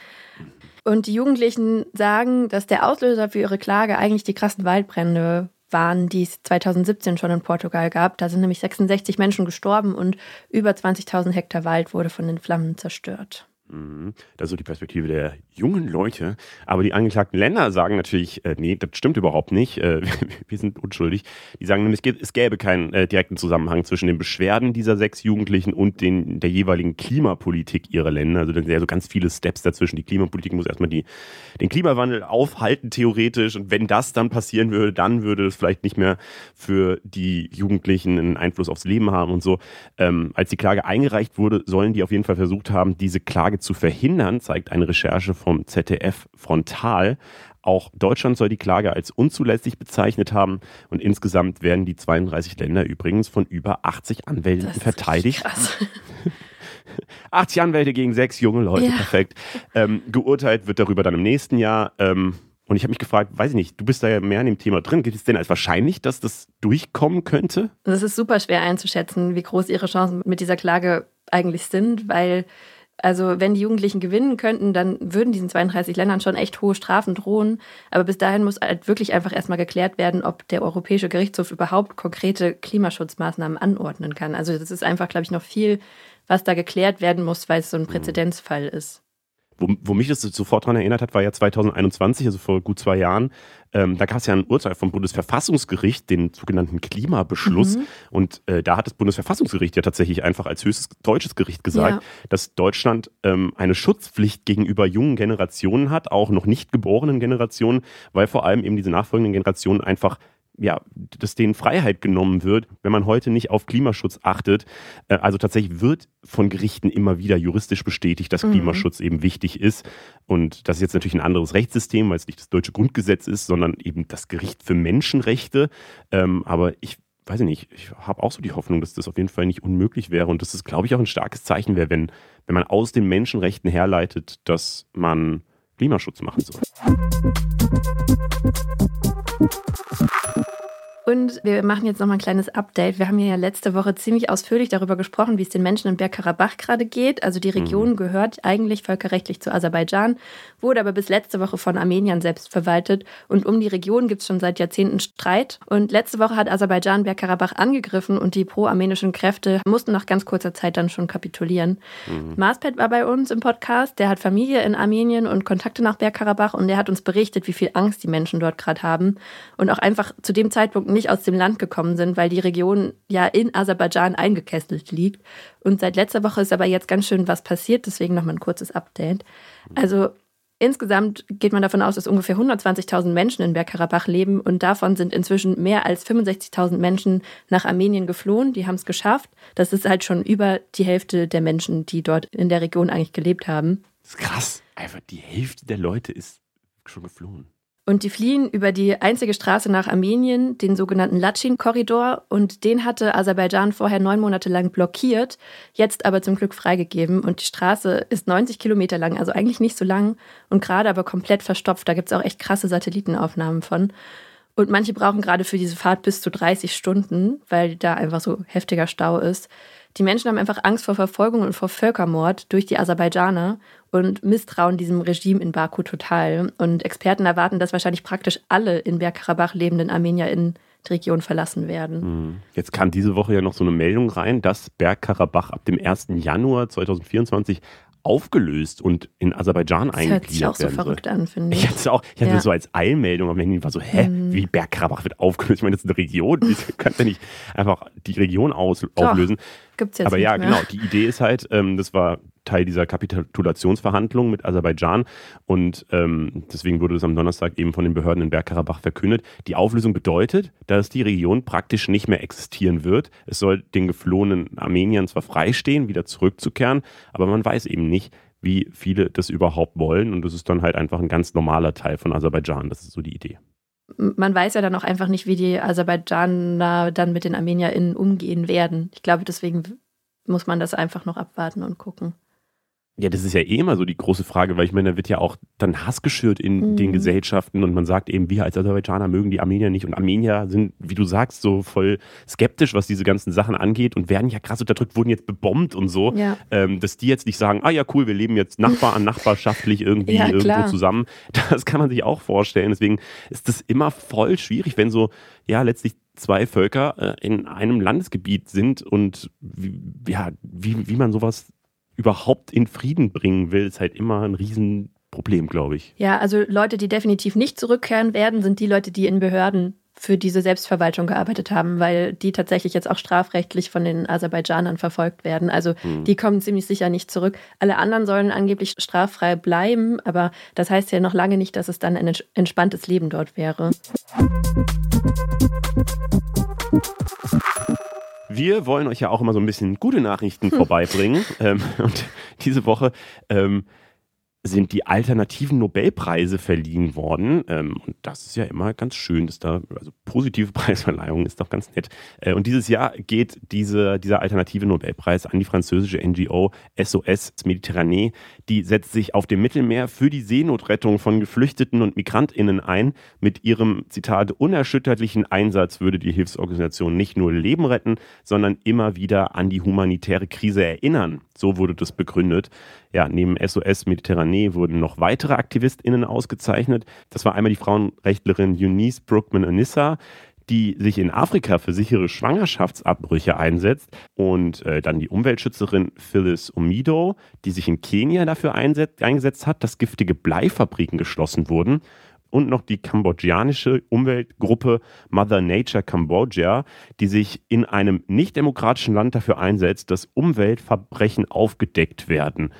Und die Jugendlichen sagen, dass der Auslöser für ihre Klage eigentlich die krassen Waldbrände waren, die es 2017 schon in Portugal gab. Da sind nämlich 66 Menschen gestorben und über 20.000 Hektar Wald wurde von den Flammen zerstört. Mhm. Das ist so die Perspektive der jungen Leute. Aber die angeklagten Länder sagen natürlich, äh, nee, das stimmt überhaupt nicht. Äh, (laughs) wir sind unschuldig. Die sagen nämlich, es gäbe keinen äh, direkten Zusammenhang zwischen den Beschwerden dieser sechs Jugendlichen und den, der jeweiligen Klimapolitik ihrer Länder. Also da sind ja so ganz viele Steps dazwischen. Die Klimapolitik muss erstmal die, den Klimawandel aufhalten, theoretisch. Und wenn das dann passieren würde, dann würde es vielleicht nicht mehr für die Jugendlichen einen Einfluss aufs Leben haben und so. Ähm, als die Klage eingereicht wurde, sollen die auf jeden Fall versucht haben, diese Klage zu verhindern, zeigt eine Recherche vom ZDF Frontal. Auch Deutschland soll die Klage als unzulässig bezeichnet haben und insgesamt werden die 32 Länder übrigens von über 80 Anwälten verteidigt. 80 (laughs) Anwälte gegen sechs junge Leute, ja. perfekt. Ähm, geurteilt wird darüber dann im nächsten Jahr. Ähm, und ich habe mich gefragt, weiß ich nicht, du bist da ja mehr in dem Thema drin. Gibt es denn als wahrscheinlich, dass das durchkommen könnte? Das ist super schwer einzuschätzen, wie groß ihre Chancen mit dieser Klage eigentlich sind, weil also wenn die Jugendlichen gewinnen könnten, dann würden diesen 32 Ländern schon echt hohe Strafen drohen. Aber bis dahin muss halt wirklich einfach erstmal geklärt werden, ob der Europäische Gerichtshof überhaupt konkrete Klimaschutzmaßnahmen anordnen kann. Also das ist einfach, glaube ich, noch viel, was da geklärt werden muss, weil es so ein Präzedenzfall ist. Wo, wo mich das sofort daran erinnert hat, war ja 2021, also vor gut zwei Jahren. Ähm, da gab es ja ein Urteil vom Bundesverfassungsgericht, den sogenannten Klimabeschluss. Mhm. Und äh, da hat das Bundesverfassungsgericht ja tatsächlich einfach als höchstes deutsches Gericht gesagt, ja. dass Deutschland ähm, eine Schutzpflicht gegenüber jungen Generationen hat, auch noch nicht geborenen Generationen, weil vor allem eben diese nachfolgenden Generationen einfach ja, dass denen Freiheit genommen wird, wenn man heute nicht auf Klimaschutz achtet. Äh, also tatsächlich wird von Gerichten immer wieder juristisch bestätigt, dass mhm. Klimaschutz eben wichtig ist. Und das ist jetzt natürlich ein anderes Rechtssystem, weil es nicht das deutsche Grundgesetz ist, sondern eben das Gericht für Menschenrechte. Ähm, aber ich weiß nicht, ich habe auch so die Hoffnung, dass das auf jeden Fall nicht unmöglich wäre und dass das, glaube ich, auch ein starkes Zeichen wäre, wenn, wenn man aus den Menschenrechten herleitet, dass man Klimaschutz machen soll. Und wir machen jetzt nochmal ein kleines Update. Wir haben ja letzte Woche ziemlich ausführlich darüber gesprochen, wie es den Menschen in Bergkarabach gerade geht. Also die Region mhm. gehört eigentlich völkerrechtlich zu Aserbaidschan, wurde aber bis letzte Woche von Armeniern selbst verwaltet. Und um die Region gibt es schon seit Jahrzehnten Streit. Und letzte Woche hat Aserbaidschan Bergkarabach angegriffen und die pro-armenischen Kräfte mussten nach ganz kurzer Zeit dann schon kapitulieren. Mhm. Marspet war bei uns im Podcast. Der hat Familie in Armenien und Kontakte nach Bergkarabach und der hat uns berichtet, wie viel Angst die Menschen dort gerade haben. Und auch einfach zu dem Zeitpunkt nicht aus dem Land gekommen sind, weil die Region ja in Aserbaidschan eingekesselt liegt. Und seit letzter Woche ist aber jetzt ganz schön was passiert, deswegen nochmal ein kurzes Update. Also insgesamt geht man davon aus, dass ungefähr 120.000 Menschen in Bergkarabach leben und davon sind inzwischen mehr als 65.000 Menschen nach Armenien geflohen. Die haben es geschafft. Das ist halt schon über die Hälfte der Menschen, die dort in der Region eigentlich gelebt haben. Das ist krass. Einfach die Hälfte der Leute ist schon geflohen. Und die fliehen über die einzige Straße nach Armenien, den sogenannten Latschin-Korridor. Und den hatte Aserbaidschan vorher neun Monate lang blockiert, jetzt aber zum Glück freigegeben. Und die Straße ist 90 Kilometer lang, also eigentlich nicht so lang und gerade aber komplett verstopft. Da gibt es auch echt krasse Satellitenaufnahmen von. Und manche brauchen gerade für diese Fahrt bis zu 30 Stunden, weil da einfach so heftiger Stau ist. Die Menschen haben einfach Angst vor Verfolgung und vor Völkermord durch die Aserbaidschaner und misstrauen diesem Regime in Baku total. Und Experten erwarten, dass wahrscheinlich praktisch alle in Bergkarabach lebenden Armenier in die Region verlassen werden. Hm. Jetzt kam diese Woche ja noch so eine Meldung rein, dass Bergkarabach ab dem 1. Januar 2024 aufgelöst und in Aserbaidschan das eingegliedert hört sich auch so verrückt an, finde ich. Ich hatte, auch, ich hatte ja. das so als Eilmeldung am Handy, war so, hä, mhm. wie Bergkarabach wird aufgelöst? Ich meine, das ist eine Region, die kannst ja nicht einfach die Region aus, Doch. auflösen. Gibt's jetzt Aber ja, mehr. genau, die Idee ist halt, ähm, das war Teil dieser Kapitulationsverhandlungen mit Aserbaidschan und ähm, deswegen wurde das am Donnerstag eben von den Behörden in Bergkarabach verkündet. Die Auflösung bedeutet, dass die Region praktisch nicht mehr existieren wird. Es soll den geflohenen Armeniern zwar freistehen, wieder zurückzukehren, aber man weiß eben nicht, wie viele das überhaupt wollen und das ist dann halt einfach ein ganz normaler Teil von Aserbaidschan. Das ist so die Idee man weiß ja dann auch einfach nicht, wie die Aserbaidschaner dann mit den ArmenierInnen umgehen werden. Ich glaube, deswegen muss man das einfach noch abwarten und gucken. Ja, das ist ja eh immer so die große Frage, weil ich meine, da wird ja auch dann Hass geschürt in mhm. den Gesellschaften und man sagt eben, wir als Aserbaidschaner mögen die Armenier nicht und Armenier sind, wie du sagst, so voll skeptisch, was diese ganzen Sachen angeht und werden ja krass unterdrückt, wurden jetzt bebombt und so, ja. ähm, dass die jetzt nicht sagen, ah ja cool, wir leben jetzt Nachbar an (laughs) nachbarschaftlich irgendwie ja, irgendwo zusammen. (laughs) Das kann man sich auch vorstellen. Deswegen ist das immer voll schwierig, wenn so, ja, letztlich zwei Völker äh, in einem Landesgebiet sind und wie, ja, wie, wie man sowas überhaupt in Frieden bringen will, ist halt immer ein Riesenproblem, glaube ich. Ja, also Leute, die definitiv nicht zurückkehren werden, sind die Leute, die in Behörden für diese Selbstverwaltung gearbeitet haben, weil die tatsächlich jetzt auch strafrechtlich von den Aserbaidschanern verfolgt werden. Also hm. die kommen ziemlich sicher nicht zurück. Alle anderen sollen angeblich straffrei bleiben, aber das heißt ja noch lange nicht, dass es dann ein entspanntes Leben dort wäre. Wir wollen euch ja auch immer so ein bisschen gute Nachrichten (laughs) vorbeibringen. Ähm, und diese Woche ähm, sind die alternativen Nobelpreise verliehen worden. Ähm, und das ist ja immer ganz schön, dass da, also positive (laughs) Preisverleihung ist doch ganz nett. Äh, und dieses Jahr geht diese, dieser alternative Nobelpreis an die französische NGO SOS Mediterranee. Die setzt sich auf dem Mittelmeer für die Seenotrettung von Geflüchteten und MigrantInnen ein. Mit ihrem, Zitat, unerschütterlichen Einsatz würde die Hilfsorganisation nicht nur Leben retten, sondern immer wieder an die humanitäre Krise erinnern. So wurde das begründet. Ja, neben SOS Mediterranee wurden noch weitere AktivistInnen ausgezeichnet. Das war einmal die Frauenrechtlerin Eunice Brookman-Anissa, die sich in Afrika für sichere Schwangerschaftsabbrüche einsetzt. Und äh, dann die Umweltschützerin Phyllis Omido, die sich in Kenia dafür eingesetzt hat, dass giftige Bleifabriken geschlossen wurden und noch die kambodschanische Umweltgruppe Mother Nature Cambodia, die sich in einem nicht demokratischen Land dafür einsetzt, dass Umweltverbrechen aufgedeckt werden.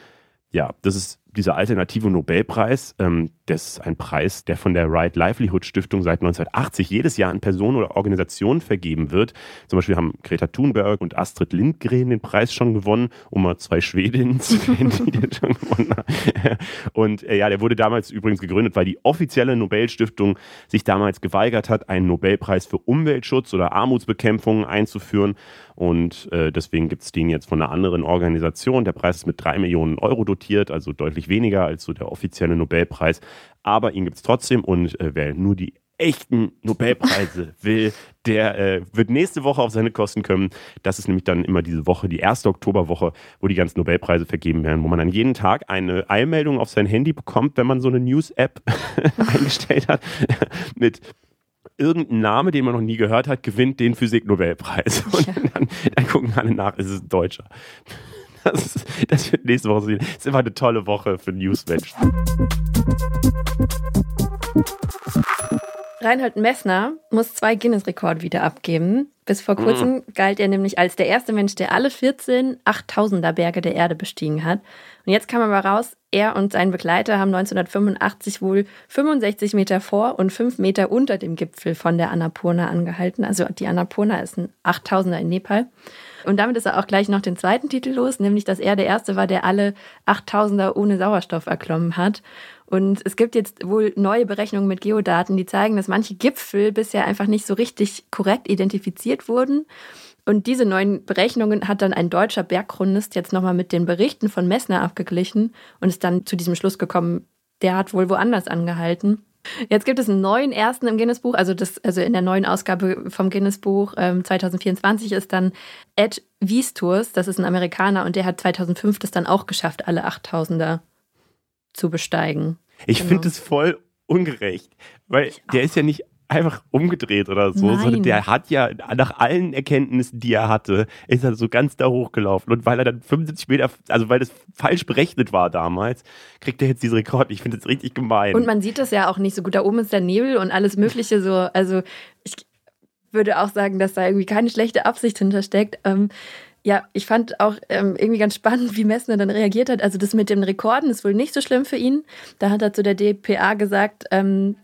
Ja, das ist dieser alternative Nobelpreis, ähm, das ist ein Preis, der von der Right Livelihood Stiftung seit 1980 jedes Jahr an Personen oder Organisationen vergeben wird. Zum Beispiel haben Greta Thunberg und Astrid Lindgren den Preis schon gewonnen, um mal zwei Schwedinnen (laughs) zu nennen, die den schon gewonnen haben. (laughs) Und äh, ja, der wurde damals übrigens gegründet, weil die offizielle Nobelstiftung sich damals geweigert hat, einen Nobelpreis für Umweltschutz oder Armutsbekämpfung einzuführen. Und äh, deswegen gibt es den jetzt von einer anderen Organisation. Der Preis ist mit drei Millionen Euro dotiert, also deutlich weniger als so der offizielle Nobelpreis. Aber ihn gibt es trotzdem und äh, wer nur die echten Nobelpreise (laughs) will, der äh, wird nächste Woche auf seine Kosten kommen. Das ist nämlich dann immer diese Woche, die erste Oktoberwoche, wo die ganzen Nobelpreise vergeben werden, wo man dann jeden Tag eine Eilmeldung auf sein Handy bekommt, wenn man so eine News-App (laughs) eingestellt hat, (laughs) mit irgendein Name, den man noch nie gehört hat, gewinnt den Physik-Nobelpreis. Und ja. dann, dann, gucken alle nach, ist es ein Deutscher. Das, ist, das wird nächste Woche sehen. Das ist immer eine tolle Woche für Newsmenschen. Reinhold Messner muss zwei Guinness-Rekorde wieder abgeben. Bis vor kurzem mhm. galt er nämlich als der erste Mensch, der alle 14 8000er Berge der Erde bestiegen hat. Und jetzt kam aber raus, er und sein Begleiter haben 1985 wohl 65 Meter vor und 5 Meter unter dem Gipfel von der Annapurna angehalten. Also die Annapurna ist ein 8000er in Nepal. Und damit ist er auch gleich noch den zweiten Titel los, nämlich dass er der Erste war, der alle 8000er ohne Sauerstoff erklommen hat. Und es gibt jetzt wohl neue Berechnungen mit Geodaten, die zeigen, dass manche Gipfel bisher einfach nicht so richtig korrekt identifiziert wurden. Und diese neuen Berechnungen hat dann ein deutscher Bergchronist jetzt nochmal mit den Berichten von Messner abgeglichen und ist dann zu diesem Schluss gekommen, der hat wohl woanders angehalten. Jetzt gibt es einen neuen ersten im Guinness-Buch, also, also in der neuen Ausgabe vom Guinness-Buch ähm, 2024 ist dann Ed Wiesturs, das ist ein Amerikaner und der hat 2005 das dann auch geschafft, alle 8000er zu besteigen. Ich genau. finde es voll ungerecht, weil der ist ja nicht einfach umgedreht oder so, Nein. sondern der hat ja nach allen Erkenntnissen, die er hatte, ist er so ganz da hochgelaufen. Und weil er dann 75 Meter, also weil das falsch berechnet war damals, kriegt er jetzt diesen Rekord. Ich finde das richtig gemein. Und man sieht das ja auch nicht so gut. Da oben ist der Nebel und alles Mögliche so. Also ich würde auch sagen, dass da irgendwie keine schlechte Absicht hintersteckt. Ähm, ja, ich fand auch ähm, irgendwie ganz spannend, wie Messner dann reagiert hat. Also das mit den Rekorden ist wohl nicht so schlimm für ihn. Da hat er zu der DPA gesagt, ähm,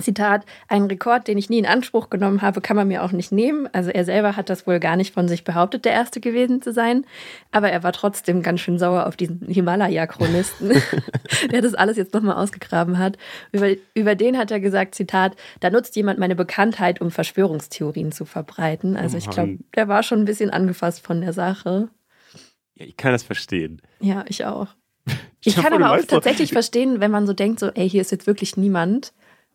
Zitat, einen Rekord, den ich nie in Anspruch genommen habe, kann man mir auch nicht nehmen. Also er selber hat das wohl gar nicht von sich behauptet, der Erste gewesen zu sein. Aber er war trotzdem ganz schön sauer auf diesen Himalaya-Chronisten, (laughs) der das alles jetzt nochmal ausgegraben hat. Über, über den hat er gesagt, Zitat, da nutzt jemand meine Bekanntheit, um Verschwörungstheorien zu verbreiten. Also ich glaube, der war schon ein bisschen angefasst von der Sache. Ja, ich kann das verstehen. Ja, ich auch. (laughs) Ich kann aber auch tatsächlich verstehen, wenn man so denkt, so, ey, hier ist jetzt wirklich niemand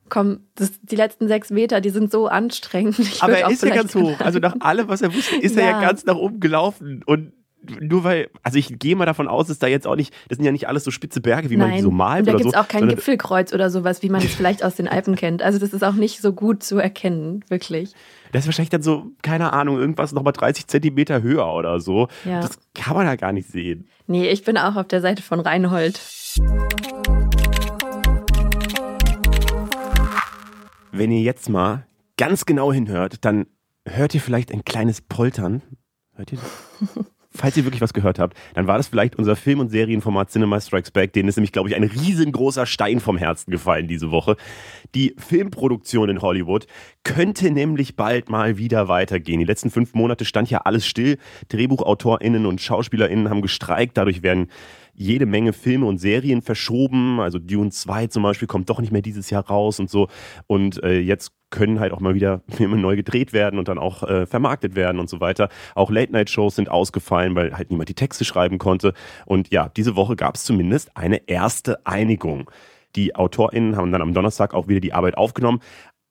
komm, das, die letzten sechs Meter, die sind so anstrengend. Ich Aber er ist ja ganz hoch. (laughs) Also nach allem, was er wusste, ist ja. er ja ganz nach oben gelaufen. Und nur weil, also ich gehe mal davon aus, dass da jetzt auch nicht, das sind ja nicht alles so spitze Berge, wie Nein. man die so malt. Und da gibt es so, auch kein Gipfelkreuz oder sowas, wie man es (laughs) vielleicht aus den Alpen kennt. Also das ist auch nicht so gut zu erkennen, wirklich. Das ist wahrscheinlich dann so, keine Ahnung, irgendwas nochmal 30 Zentimeter höher oder so. Ja. Das kann man ja gar nicht sehen. Nee, ich bin auch auf der Seite von Reinhold. Wenn ihr jetzt mal ganz genau hinhört, dann hört ihr vielleicht ein kleines Poltern. Hört ihr das? (laughs) Falls ihr wirklich was gehört habt, dann war das vielleicht unser Film- und Serienformat Cinema Strikes Back. Denen ist nämlich, glaube ich, ein riesengroßer Stein vom Herzen gefallen diese Woche. Die Filmproduktion in Hollywood könnte nämlich bald mal wieder weitergehen. Die letzten fünf Monate stand ja alles still. DrehbuchautorInnen und SchauspielerInnen haben gestreikt. Dadurch werden jede Menge Filme und Serien verschoben. Also Dune 2 zum Beispiel kommt doch nicht mehr dieses Jahr raus und so. Und äh, jetzt können halt auch mal wieder (laughs) Filme neu gedreht werden und dann auch äh, vermarktet werden und so weiter. Auch Late-Night-Shows sind ausgefallen, weil halt niemand die Texte schreiben konnte. Und ja, diese Woche gab es zumindest eine erste Einigung. Die AutorInnen haben dann am Donnerstag auch wieder die Arbeit aufgenommen.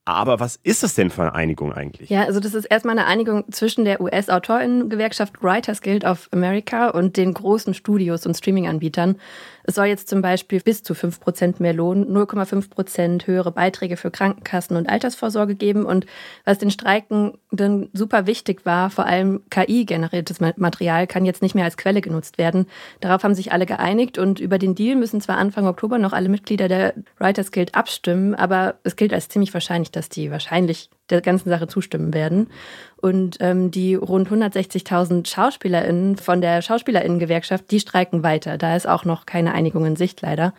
Aber was ist das denn für eine Einigung eigentlich? Ja, also das ist erstmal eine Einigung zwischen der US-Autorinnengewerkschaft Writers Guild of America und den großen Studios und Streaming-Anbietern. Es soll jetzt zum Beispiel bis zu 5% mehr Lohn, 0,5% höhere Beiträge für Krankenkassen und Altersvorsorge geben. Und was den Streikenden super wichtig war, vor allem KI-generiertes Material kann jetzt nicht mehr als Quelle genutzt werden. Darauf haben sich alle geeinigt und über den Deal müssen zwar Anfang Oktober noch alle Mitglieder der Writers Guild abstimmen, aber es gilt als ziemlich wahrscheinlich, dass die wahrscheinlich der ganzen Sache zustimmen werden. Und ähm, die rund 160.000 SchauspielerInnen von der SchauspielerInnen-Gewerkschaft, die streiken weiter. Da ist auch noch keine Einigung in Sicht leider.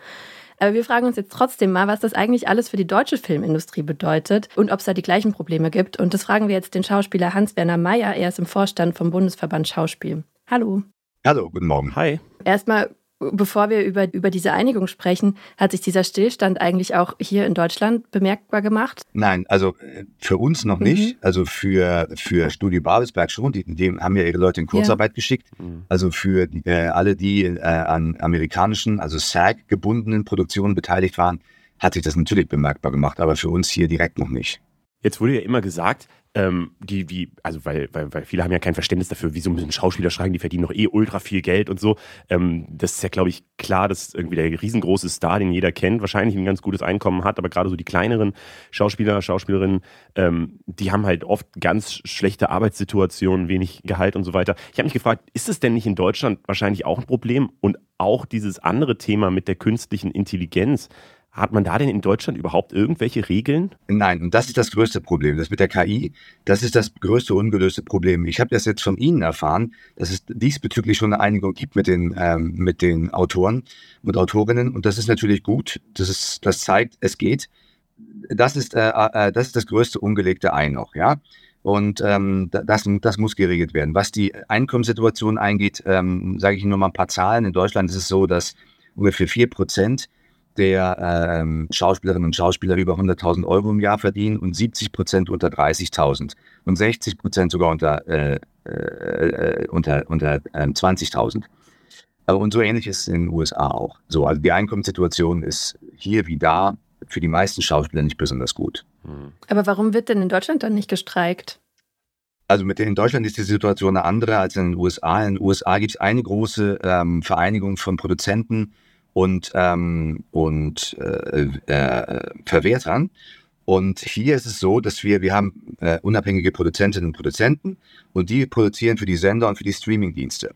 Aber wir fragen uns jetzt trotzdem mal, was das eigentlich alles für die deutsche Filmindustrie bedeutet und ob es da die gleichen Probleme gibt. Und das fragen wir jetzt den Schauspieler Hans-Werner Mayer. Er ist im Vorstand vom Bundesverband Schauspiel. Hallo. Hallo, guten Morgen. Hi. Erstmal Bevor wir über, über diese Einigung sprechen, hat sich dieser Stillstand eigentlich auch hier in Deutschland bemerkbar gemacht? Nein, also äh, für uns noch nicht. Mhm. Also für, für Studio Babelsberg schon. Die, dem haben ja ihre Leute in Kurzarbeit ja. geschickt. Mhm. Also für äh, alle, die äh, an amerikanischen, also SAG gebundenen Produktionen beteiligt waren, hat sich das natürlich bemerkbar gemacht, aber für uns hier direkt noch nicht. Jetzt wurde ja immer gesagt, ähm, die, die, also weil, weil, weil viele haben ja kein Verständnis dafür, wie so ein Schauspieler schreiben, die verdienen noch eh ultra viel Geld und so. Ähm, das ist ja, glaube ich, klar, dass irgendwie der riesengroße Star, den jeder kennt, wahrscheinlich ein ganz gutes Einkommen hat, aber gerade so die kleineren Schauspieler, Schauspielerinnen, ähm, die haben halt oft ganz schlechte Arbeitssituationen, wenig Gehalt und so weiter. Ich habe mich gefragt, ist es denn nicht in Deutschland wahrscheinlich auch ein Problem und auch dieses andere Thema mit der künstlichen Intelligenz? Hat man da denn in Deutschland überhaupt irgendwelche Regeln? Nein, und das ist das größte Problem. Das mit der KI, das ist das größte ungelöste Problem. Ich habe das jetzt von Ihnen erfahren, dass es diesbezüglich schon eine Einigung gibt mit den, ähm, mit den Autoren und Autorinnen. Und das ist natürlich gut. Das, ist, das zeigt, es geht. Das ist, äh, äh, das ist das größte ungelegte Ei noch, ja. Und ähm, das, das muss geregelt werden. Was die Einkommenssituation eingeht, ähm, sage ich Ihnen nur mal ein paar Zahlen. In Deutschland ist es so, dass ungefähr vier Prozent der ähm, Schauspielerinnen und Schauspieler über 100.000 Euro im Jahr verdienen und 70 Prozent unter 30.000 und 60 Prozent sogar unter, äh, äh, unter, unter äh, 20.000. Und so ähnlich ist es in den USA auch. So, also die Einkommenssituation ist hier wie da für die meisten Schauspieler nicht besonders gut. Hm. Aber warum wird denn in Deutschland dann nicht gestreikt? Also mit in Deutschland ist die Situation eine andere als in den USA. In den USA gibt es eine große ähm, Vereinigung von Produzenten, und, ähm, und äh, äh, Verwertern. Und hier ist es so, dass wir, wir haben äh, unabhängige Produzentinnen und Produzenten und die produzieren für die Sender und für die Streamingdienste.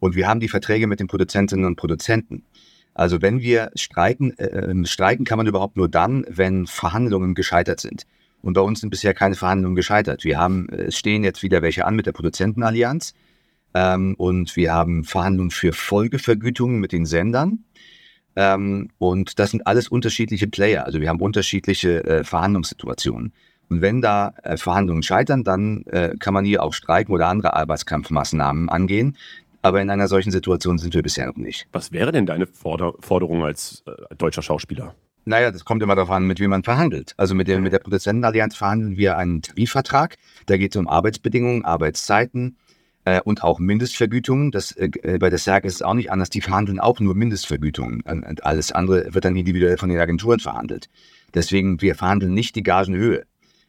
Und wir haben die Verträge mit den Produzentinnen und Produzenten. Also wenn wir streiken, äh, streiken kann man überhaupt nur dann, wenn Verhandlungen gescheitert sind. Und bei uns sind bisher keine Verhandlungen gescheitert. Wir haben, es stehen jetzt wieder welche an mit der Produzentenallianz. Ähm, und wir haben Verhandlungen für Folgevergütungen mit den Sendern. Ähm, und das sind alles unterschiedliche Player. Also wir haben unterschiedliche äh, Verhandlungssituationen. Und wenn da äh, Verhandlungen scheitern, dann äh, kann man hier auch streiken oder andere Arbeitskampfmaßnahmen angehen. Aber in einer solchen Situation sind wir bisher noch nicht. Was wäre denn deine Forder Forderung als äh, deutscher Schauspieler? Naja, das kommt immer darauf an, mit wem man verhandelt. Also mit der, mit der Produzentenallianz verhandeln wir einen Tarifvertrag. Da geht es um Arbeitsbedingungen, Arbeitszeiten, äh, und auch Mindestvergütungen. Das, äh, äh, bei der SERG ist es auch nicht anders. Die verhandeln auch nur Mindestvergütungen. Und alles andere wird dann individuell von den Agenturen verhandelt. Deswegen, wir verhandeln nicht die Gagenhöhe,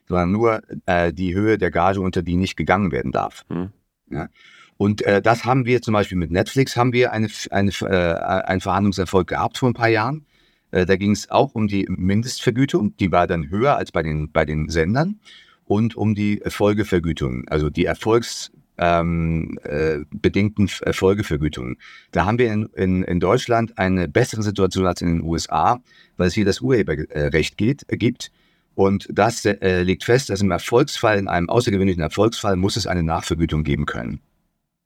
sondern nur äh, die Höhe der Gage, unter die nicht gegangen werden darf. Mhm. Ja? Und äh, das haben wir zum Beispiel mit Netflix, haben wir eine, eine, äh, einen Verhandlungserfolg gehabt vor ein paar Jahren. Äh, da ging es auch um die Mindestvergütung, die war dann höher als bei den, bei den Sendern und um die Folgevergütung, also die Erfolgs, ähm, äh, bedingten Folgevergütungen. Da haben wir in, in, in Deutschland eine bessere Situation als in den USA, weil es hier das Urheberrecht geht, äh, gibt. Und das äh, legt fest, dass im Erfolgsfall, in einem außergewöhnlichen Erfolgsfall, muss es eine Nachvergütung geben können.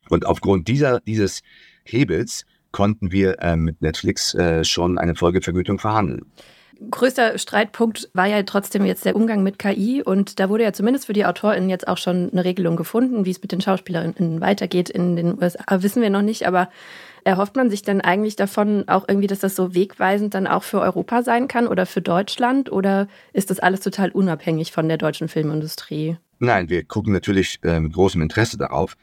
Und aufgrund dieser, dieses Hebels konnten wir äh, mit Netflix äh, schon eine Folgevergütung verhandeln. Größter Streitpunkt war ja trotzdem jetzt der Umgang mit KI und da wurde ja zumindest für die AutorInnen jetzt auch schon eine Regelung gefunden, wie es mit den SchauspielerInnen weitergeht in den USA. Wissen wir noch nicht, aber erhofft man sich denn eigentlich davon auch irgendwie, dass das so wegweisend dann auch für Europa sein kann oder für Deutschland oder ist das alles total unabhängig von der deutschen Filmindustrie? Nein, wir gucken natürlich äh, mit großem Interesse darauf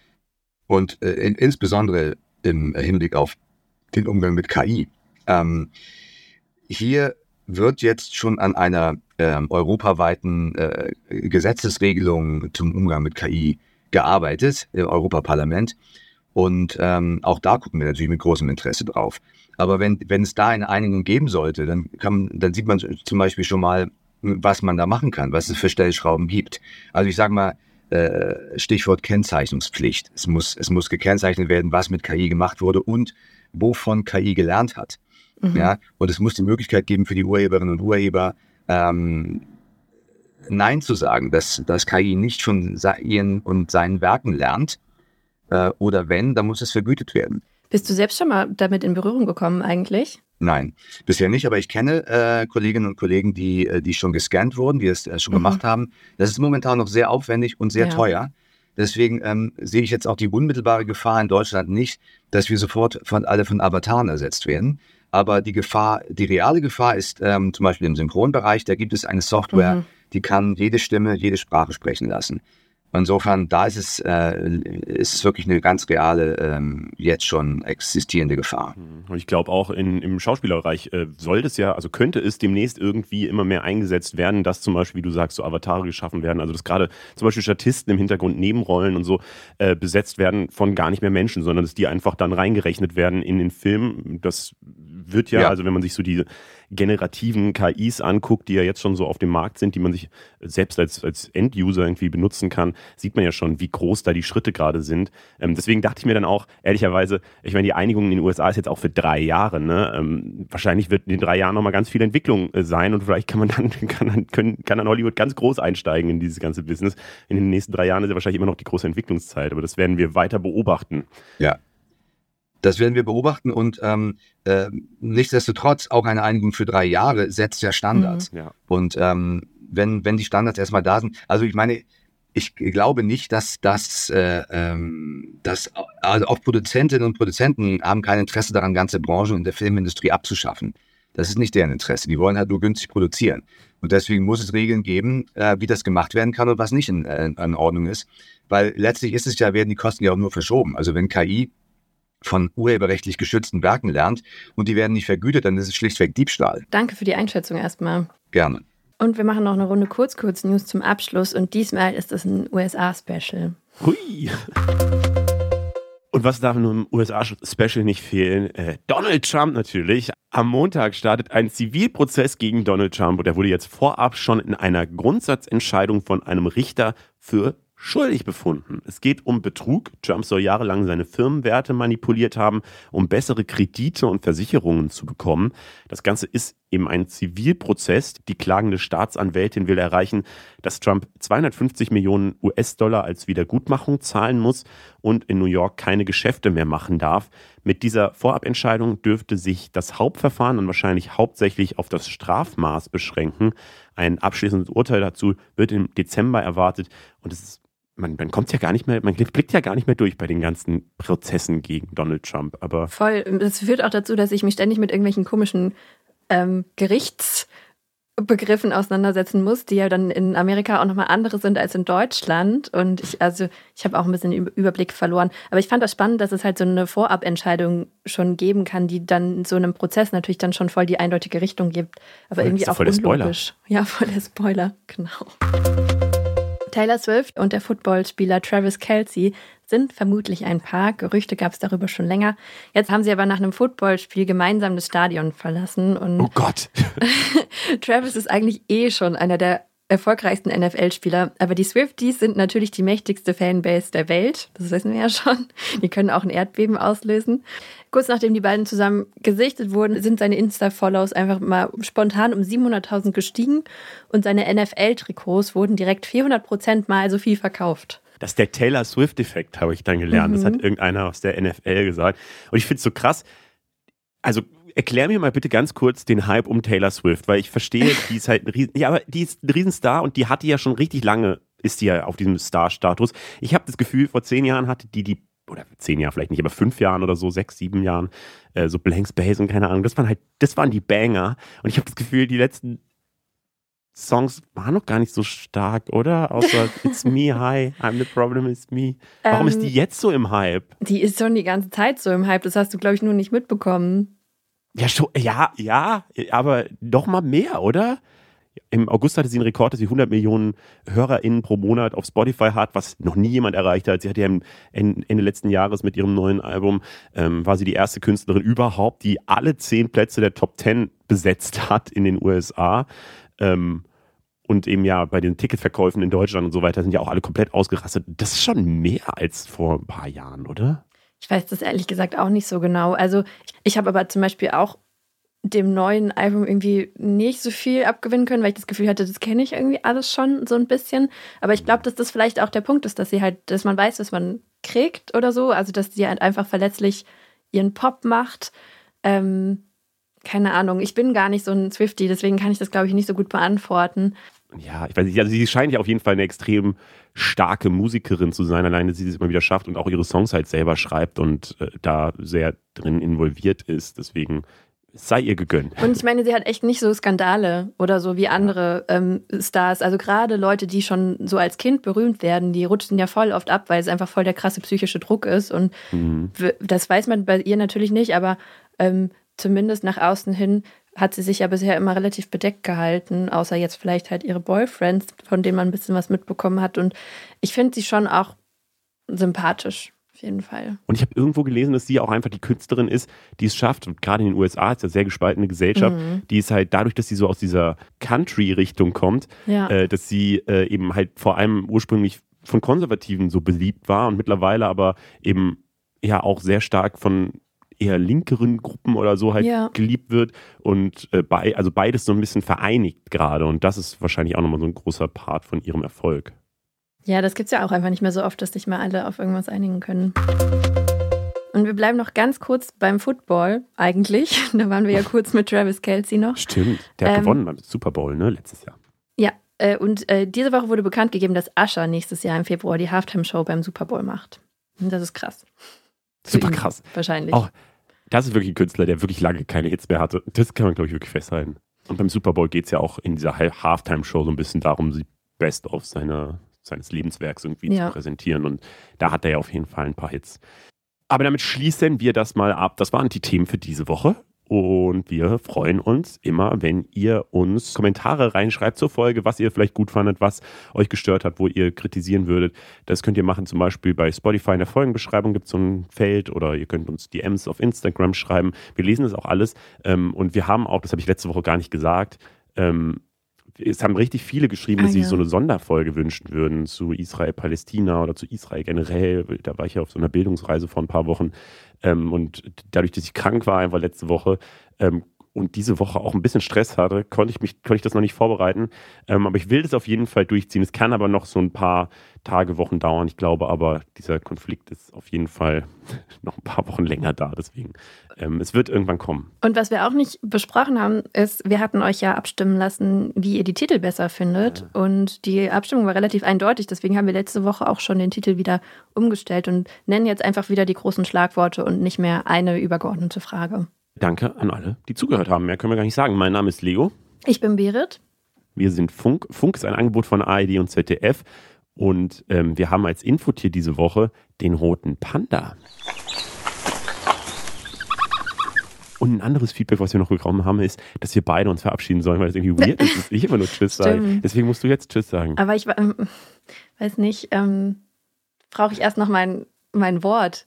und äh, in, insbesondere im Hinblick auf den Umgang mit KI. Ähm, hier wird jetzt schon an einer äh, europaweiten äh, Gesetzesregelung zum Umgang mit KI gearbeitet im Europaparlament. Und ähm, auch da gucken wir natürlich mit großem Interesse drauf. Aber wenn, wenn es da eine Einigung geben sollte, dann, kann, dann sieht man zum Beispiel schon mal, was man da machen kann, was es für Stellschrauben gibt. Also ich sage mal, äh, Stichwort Kennzeichnungspflicht. Es muss, es muss gekennzeichnet werden, was mit KI gemacht wurde und wovon KI gelernt hat. Mhm. Ja, und es muss die Möglichkeit geben für die Urheberinnen und Urheber, ähm, Nein zu sagen, dass, dass KI nicht von ihren und seinen Werken lernt. Äh, oder wenn, dann muss es vergütet werden. Bist du selbst schon mal damit in Berührung gekommen eigentlich? Nein, bisher nicht, aber ich kenne äh, Kolleginnen und Kollegen, die, äh, die schon gescannt wurden, die es äh, schon mhm. gemacht haben. Das ist momentan noch sehr aufwendig und sehr ja. teuer. Deswegen ähm, sehe ich jetzt auch die unmittelbare Gefahr in Deutschland nicht, dass wir sofort von alle von Avataren ersetzt werden. Aber die Gefahr, die reale Gefahr ist ähm, zum Beispiel im Synchronbereich, da gibt es eine Software, mhm. die kann jede Stimme, jede Sprache sprechen lassen. Insofern, da ist es, äh, ist es wirklich eine ganz reale, ähm, jetzt schon existierende Gefahr. Mhm. Und ich glaube auch in, im Schauspielerbereich äh, soll das ja, also könnte es demnächst irgendwie immer mehr eingesetzt werden, dass zum Beispiel, wie du sagst, so Avatare geschaffen werden. Also dass gerade zum Beispiel Statisten im Hintergrund Nebenrollen und so äh, besetzt werden von gar nicht mehr Menschen, sondern dass die einfach dann reingerechnet werden in den Film. Das wird ja, ja. also wenn man sich so die generativen KIs anguckt, die ja jetzt schon so auf dem Markt sind, die man sich selbst als, als End-User irgendwie benutzen kann, sieht man ja schon, wie groß da die Schritte gerade sind. Ähm, deswegen dachte ich mir dann auch, ehrlicherweise, ich meine, die Einigung in den USA ist jetzt auch für drei Jahre. Ne? Ähm, wahrscheinlich wird in den drei Jahren nochmal ganz viel Entwicklung äh, sein und vielleicht kann man dann, (laughs) kann dann, können, kann dann Hollywood ganz groß einsteigen in dieses ganze Business. In den nächsten drei Jahren ist ja wahrscheinlich immer noch die große Entwicklungszeit, aber das werden wir weiter beobachten. Ja, das werden wir beobachten und ähm, äh, nichtsdestotrotz auch eine Einigung für drei Jahre setzt ja Standards. Mhm. Ja. Und ähm, wenn, wenn die Standards erstmal da sind, also ich meine, ich glaube nicht, dass das, äh, ähm, dass also auch Produzentinnen und Produzenten haben kein Interesse daran, ganze Branchen in der Filmindustrie abzuschaffen. Das ist nicht deren Interesse. Die wollen halt nur günstig produzieren. Und deswegen muss es Regeln geben, äh, wie das gemacht werden kann und was nicht in, äh, in Ordnung ist. Weil letztlich ist es ja, werden die Kosten ja auch nur verschoben. Also wenn KI von urheberrechtlich geschützten Werken lernt und die werden nicht vergütet, dann ist es schlichtweg Diebstahl. Danke für die Einschätzung erstmal. Gerne. Und wir machen noch eine Runde Kurz-Kurz-News zum Abschluss und diesmal ist es ein USA-Special. Hui! Und was darf nun im USA-Special nicht fehlen? Äh, Donald Trump natürlich. Am Montag startet ein Zivilprozess gegen Donald Trump und er wurde jetzt vorab schon in einer Grundsatzentscheidung von einem Richter für schuldig befunden. Es geht um Betrug. Trump soll jahrelang seine Firmenwerte manipuliert haben, um bessere Kredite und Versicherungen zu bekommen. Das Ganze ist eben ein Zivilprozess. Die klagende Staatsanwältin will erreichen, dass Trump 250 Millionen US-Dollar als Wiedergutmachung zahlen muss und in New York keine Geschäfte mehr machen darf. Mit dieser Vorabentscheidung dürfte sich das Hauptverfahren dann wahrscheinlich hauptsächlich auf das Strafmaß beschränken. Ein abschließendes Urteil dazu wird im Dezember erwartet und es ist man, man kommt ja gar nicht mehr, man blickt ja gar nicht mehr durch bei den ganzen Prozessen gegen Donald Trump. Aber Voll. Das führt auch dazu, dass ich mich ständig mit irgendwelchen komischen ähm, Gerichtsbegriffen auseinandersetzen muss, die ja dann in Amerika auch nochmal andere sind als in Deutschland. Und ich, also ich habe auch ein bisschen den Überblick verloren. Aber ich fand das spannend, dass es halt so eine Vorabentscheidung schon geben kann, die dann in so einem Prozess natürlich dann schon voll die eindeutige Richtung gibt. Aber voll, irgendwie auch voll unlogisch. Ja, voll der Spoiler, genau. Taylor Swift und der Footballspieler Travis Kelsey sind vermutlich ein Paar. Gerüchte gab es darüber schon länger. Jetzt haben sie aber nach einem Footballspiel gemeinsam das Stadion verlassen. Und oh Gott! (laughs) Travis ist eigentlich eh schon einer der erfolgreichsten NFL-Spieler. Aber die Swifties sind natürlich die mächtigste Fanbase der Welt. Das wissen wir ja schon. Die können auch ein Erdbeben auslösen. Kurz nachdem die beiden zusammen gesichtet wurden, sind seine Insta-Follows einfach mal spontan um 700.000 gestiegen und seine NFL-Trikots wurden direkt 400 Prozent mal so viel verkauft. Das ist der Taylor Swift-Effekt, habe ich dann gelernt. Mhm. Das hat mhm. irgendeiner aus der NFL gesagt. Und ich finde es so krass. Also erklär mir mal bitte ganz kurz den Hype um Taylor Swift, weil ich verstehe, (laughs) die ist halt ein Riesen, ja, aber die ist ein Riesenstar und die hatte ja schon richtig lange, ist die ja auf diesem Star-Status. Ich habe das Gefühl, vor zehn Jahren hatte die die oder zehn Jahre vielleicht nicht, aber fünf Jahren oder so, sechs, sieben Jahren, äh, so Blank Space und keine Ahnung. Das waren halt, das waren die Banger. Und ich habe das Gefühl, die letzten Songs waren noch gar nicht so stark, oder? Außer (laughs) It's Me, Hi, I'm the Problem, It's Me. Warum ähm, ist die jetzt so im Hype? Die ist schon die ganze Zeit so im Hype. Das hast du, glaube ich, nur nicht mitbekommen. Ja, schon, ja, ja, aber doch mal mehr, oder? Im August hatte sie einen Rekord, dass sie 100 Millionen HörerInnen pro Monat auf Spotify hat, was noch nie jemand erreicht hat. Sie hatte ja Ende letzten Jahres mit ihrem neuen Album, ähm, war sie die erste Künstlerin überhaupt, die alle zehn Plätze der Top Ten besetzt hat in den USA. Ähm, und eben ja bei den Ticketverkäufen in Deutschland und so weiter sind ja auch alle komplett ausgerastet. Das ist schon mehr als vor ein paar Jahren, oder? Ich weiß das ehrlich gesagt auch nicht so genau. Also ich habe aber zum Beispiel auch dem neuen Album irgendwie nicht so viel abgewinnen können, weil ich das Gefühl hatte, das kenne ich irgendwie alles schon so ein bisschen. Aber ich glaube, dass das vielleicht auch der Punkt ist, dass sie halt, dass man weiß, was man kriegt oder so. Also dass sie halt einfach verletzlich ihren Pop macht. Ähm, keine Ahnung, ich bin gar nicht so ein Swifty, deswegen kann ich das, glaube ich, nicht so gut beantworten. Ja, ich weiß nicht, also sie scheint ja auf jeden Fall eine extrem starke Musikerin zu sein, alleine sie es immer wieder schafft und auch ihre Songs halt selber schreibt und äh, da sehr drin involviert ist. Deswegen sei ihr gegönnt. Und ich meine, sie hat echt nicht so Skandale oder so wie andere ähm, Stars. Also gerade Leute, die schon so als Kind berühmt werden, die rutschen ja voll oft ab, weil es einfach voll der krasse psychische Druck ist. Und Mhm. das weiß man bei ihr natürlich nicht, aber ähm, zumindest nach außen hin hat sie sich ja bisher immer relativ bedeckt gehalten, außer jetzt vielleicht halt ihre Boyfriends, von denen man ein bisschen was mitbekommen hat. Und ich finde sie schon auch sympathisch, auf jeden Fall. Und ich habe irgendwo gelesen, dass sie auch einfach die Künstlerin ist, die es schafft. Und gerade in den USA ist ja sehr gespaltene Gesellschaft. Mhm. Die ist halt dadurch, dass sie so aus dieser Country-Richtung kommt, Ja. äh, dass sie äh, eben halt vor allem ursprünglich von Konservativen so beliebt war und mittlerweile aber eben ja auch sehr stark von eher linkeren Gruppen oder so halt Ja. geliebt wird und äh, bei, also beides so ein bisschen vereinigt gerade und das ist wahrscheinlich auch nochmal so ein großer Part von ihrem Erfolg. Ja, das gibt's ja auch einfach nicht mehr so oft, dass sich mal alle auf irgendwas einigen können. Und wir bleiben noch ganz kurz beim Football eigentlich. (laughs) Da waren wir ja kurz mit Travis Kelsey noch. Stimmt, der hat Ähm, gewonnen beim Super Bowl, ne, letztes Jahr. Ja, äh, und äh, diese Woche wurde bekannt gegeben, dass Usher nächstes Jahr im Februar die Halftime-Show beim Super Bowl macht. Und das ist krass. Super krass. Wahrscheinlich. Auch das ist wirklich ein Künstler, der wirklich lange keine Hits mehr hatte. Das kann man, glaube ich, wirklich festhalten. Und beim Super Bowl geht es ja auch in dieser Half- Halftime-Show so ein bisschen darum, sie best of seine, seines Lebenswerks irgendwie Ja. zu präsentieren. Und da hat er ja auf jeden Fall ein paar Hits. Aber damit schließen wir das mal ab. Das waren die Themen für diese Woche. Und wir freuen uns immer, wenn ihr uns Kommentare reinschreibt zur Folge, was ihr vielleicht gut fandet, was euch gestört hat, wo ihr kritisieren würdet. Das könnt ihr machen, zum Beispiel bei Spotify in der Folgenbeschreibung gibt es so ein Feld oder ihr könnt uns DMs auf Instagram schreiben. Wir lesen das auch alles. Ähm, und wir haben auch, das habe ich letzte Woche gar nicht gesagt, ähm, es haben richtig viele geschrieben, Ah, dass sie ja. so eine Sonderfolge wünschen würden zu Israel-Palästina oder zu Israel generell. Da war ich ja auf so einer Bildungsreise vor ein paar Wochen. Ähm, und dadurch, dass ich krank war, einfach letzte Woche ähm, und diese Woche auch ein bisschen Stress hatte, konnte ich mich, konnte ich das noch nicht vorbereiten. Ähm, aber ich will das auf jeden Fall durchziehen. Es kann aber noch so ein paar Tage, Wochen dauern. Ich glaube aber, dieser Konflikt ist auf jeden Fall (laughs) noch ein paar Wochen länger da. Deswegen, ähm, es wird irgendwann kommen. Und was wir auch nicht besprochen haben, ist, wir hatten euch ja abstimmen lassen, wie ihr die Titel besser findet. Und die Abstimmung war relativ eindeutig. Deswegen haben wir letzte Woche auch schon den Titel wieder umgestellt und nennen jetzt einfach wieder die großen Schlagworte und nicht mehr eine übergeordnete Frage. Danke an alle, die zugehört haben. Mehr können wir gar nicht sagen. Mein Name ist Leo. Ich bin Berit. Wir sind Funk. Funk ist ein Angebot von ARD und ZDF. Und ähm, wir haben als Infotier diese Woche den roten Panda. Und ein anderes Feedback, was wir noch bekommen haben, ist, dass wir beide uns verabschieden sollen, weil es irgendwie weird ist, dass ich immer nur Tschüss sage. Deswegen musst du jetzt Tschüss sagen. Aber ich ähm, weiß nicht, ähm, brauche ich erst noch mein, mein Wort.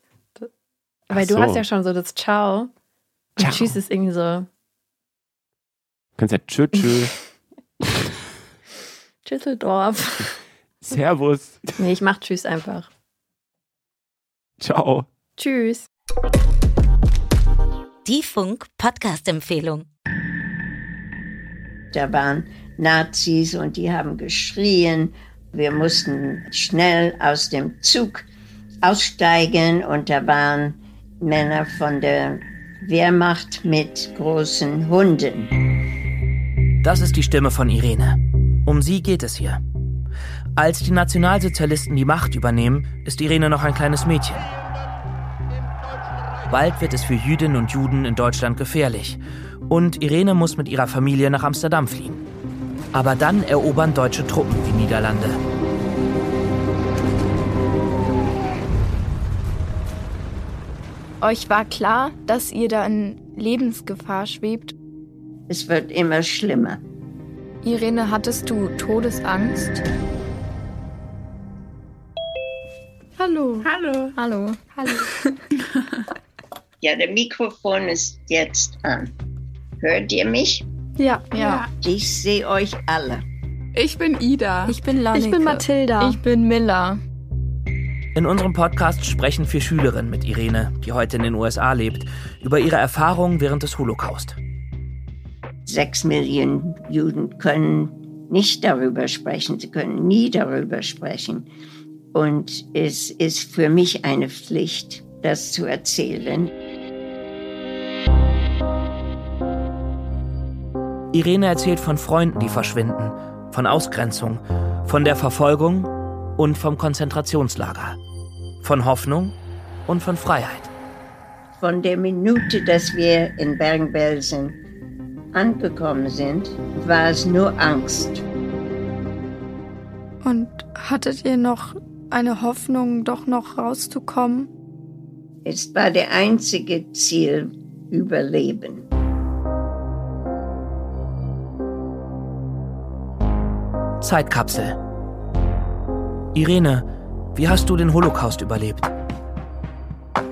Weil Ach du so. hast ja schon so das Ciao. Und Ciao. Tschüss ist irgendwie so. Du kannst ja Tschö, Tschö, (laughs) Tschüsseldorf. Servus, nee, ich mach Tschüss einfach. Ciao. Tschüss. Die Funk-Podcast-Empfehlung. Da waren Nazis und die haben geschrien. Wir mussten schnell aus dem Zug aussteigen und da waren Männer von der Wehrmacht mit großen Hunden. Das ist die Stimme von Irene. Um sie geht es hier. Als die Nationalsozialisten die Macht übernehmen, ist Irene noch ein kleines Mädchen. Bald wird es für Jüdinnen und Juden in Deutschland gefährlich. Und Irene muss mit ihrer Familie nach Amsterdam fliehen. Aber dann erobern deutsche Truppen die Niederlande. Euch war klar, dass ihr da in Lebensgefahr schwebt. Es wird immer schlimmer. Irene, hattest du Todesangst? Hallo. Hallo. Hallo. Hallo. (laughs) Ja, der Mikrofon ist jetzt an. Hört ihr mich? Ja, ja. Ich sehe euch alle. Ich bin Ida. Ich bin Lanneke. Ich bin Mathilda. Ich bin Miller. In unserem Podcast sprechen vier Schülerinnen mit Irene, die heute in den USA lebt, über ihre Erfahrungen während des Holocaust. Sechs Millionen Juden können nicht darüber sprechen. Sie können nie darüber sprechen. Und es ist für mich eine Pflicht, das zu erzählen. Irene erzählt von Freunden, die verschwinden, von Ausgrenzung, von der Verfolgung und vom Konzentrationslager, von Hoffnung und von Freiheit. Von der Minute, dass wir in Bergen-Belsen angekommen sind, war es nur Angst. Und hattet ihr noch eine Hoffnung, doch noch rauszukommen? Es war der einzige Ziel, Überleben. Zeitkapsel. Irene, wie hast du den Holocaust überlebt?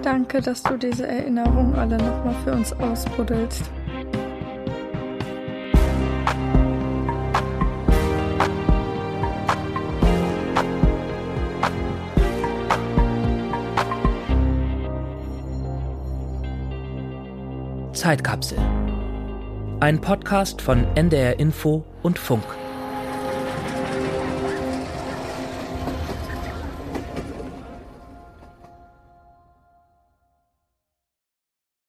Danke, dass du diese Erinnerung alle nochmal für uns ausbuddelst. Zeitkapsel. Ein Podcast von NDR Info und Funk.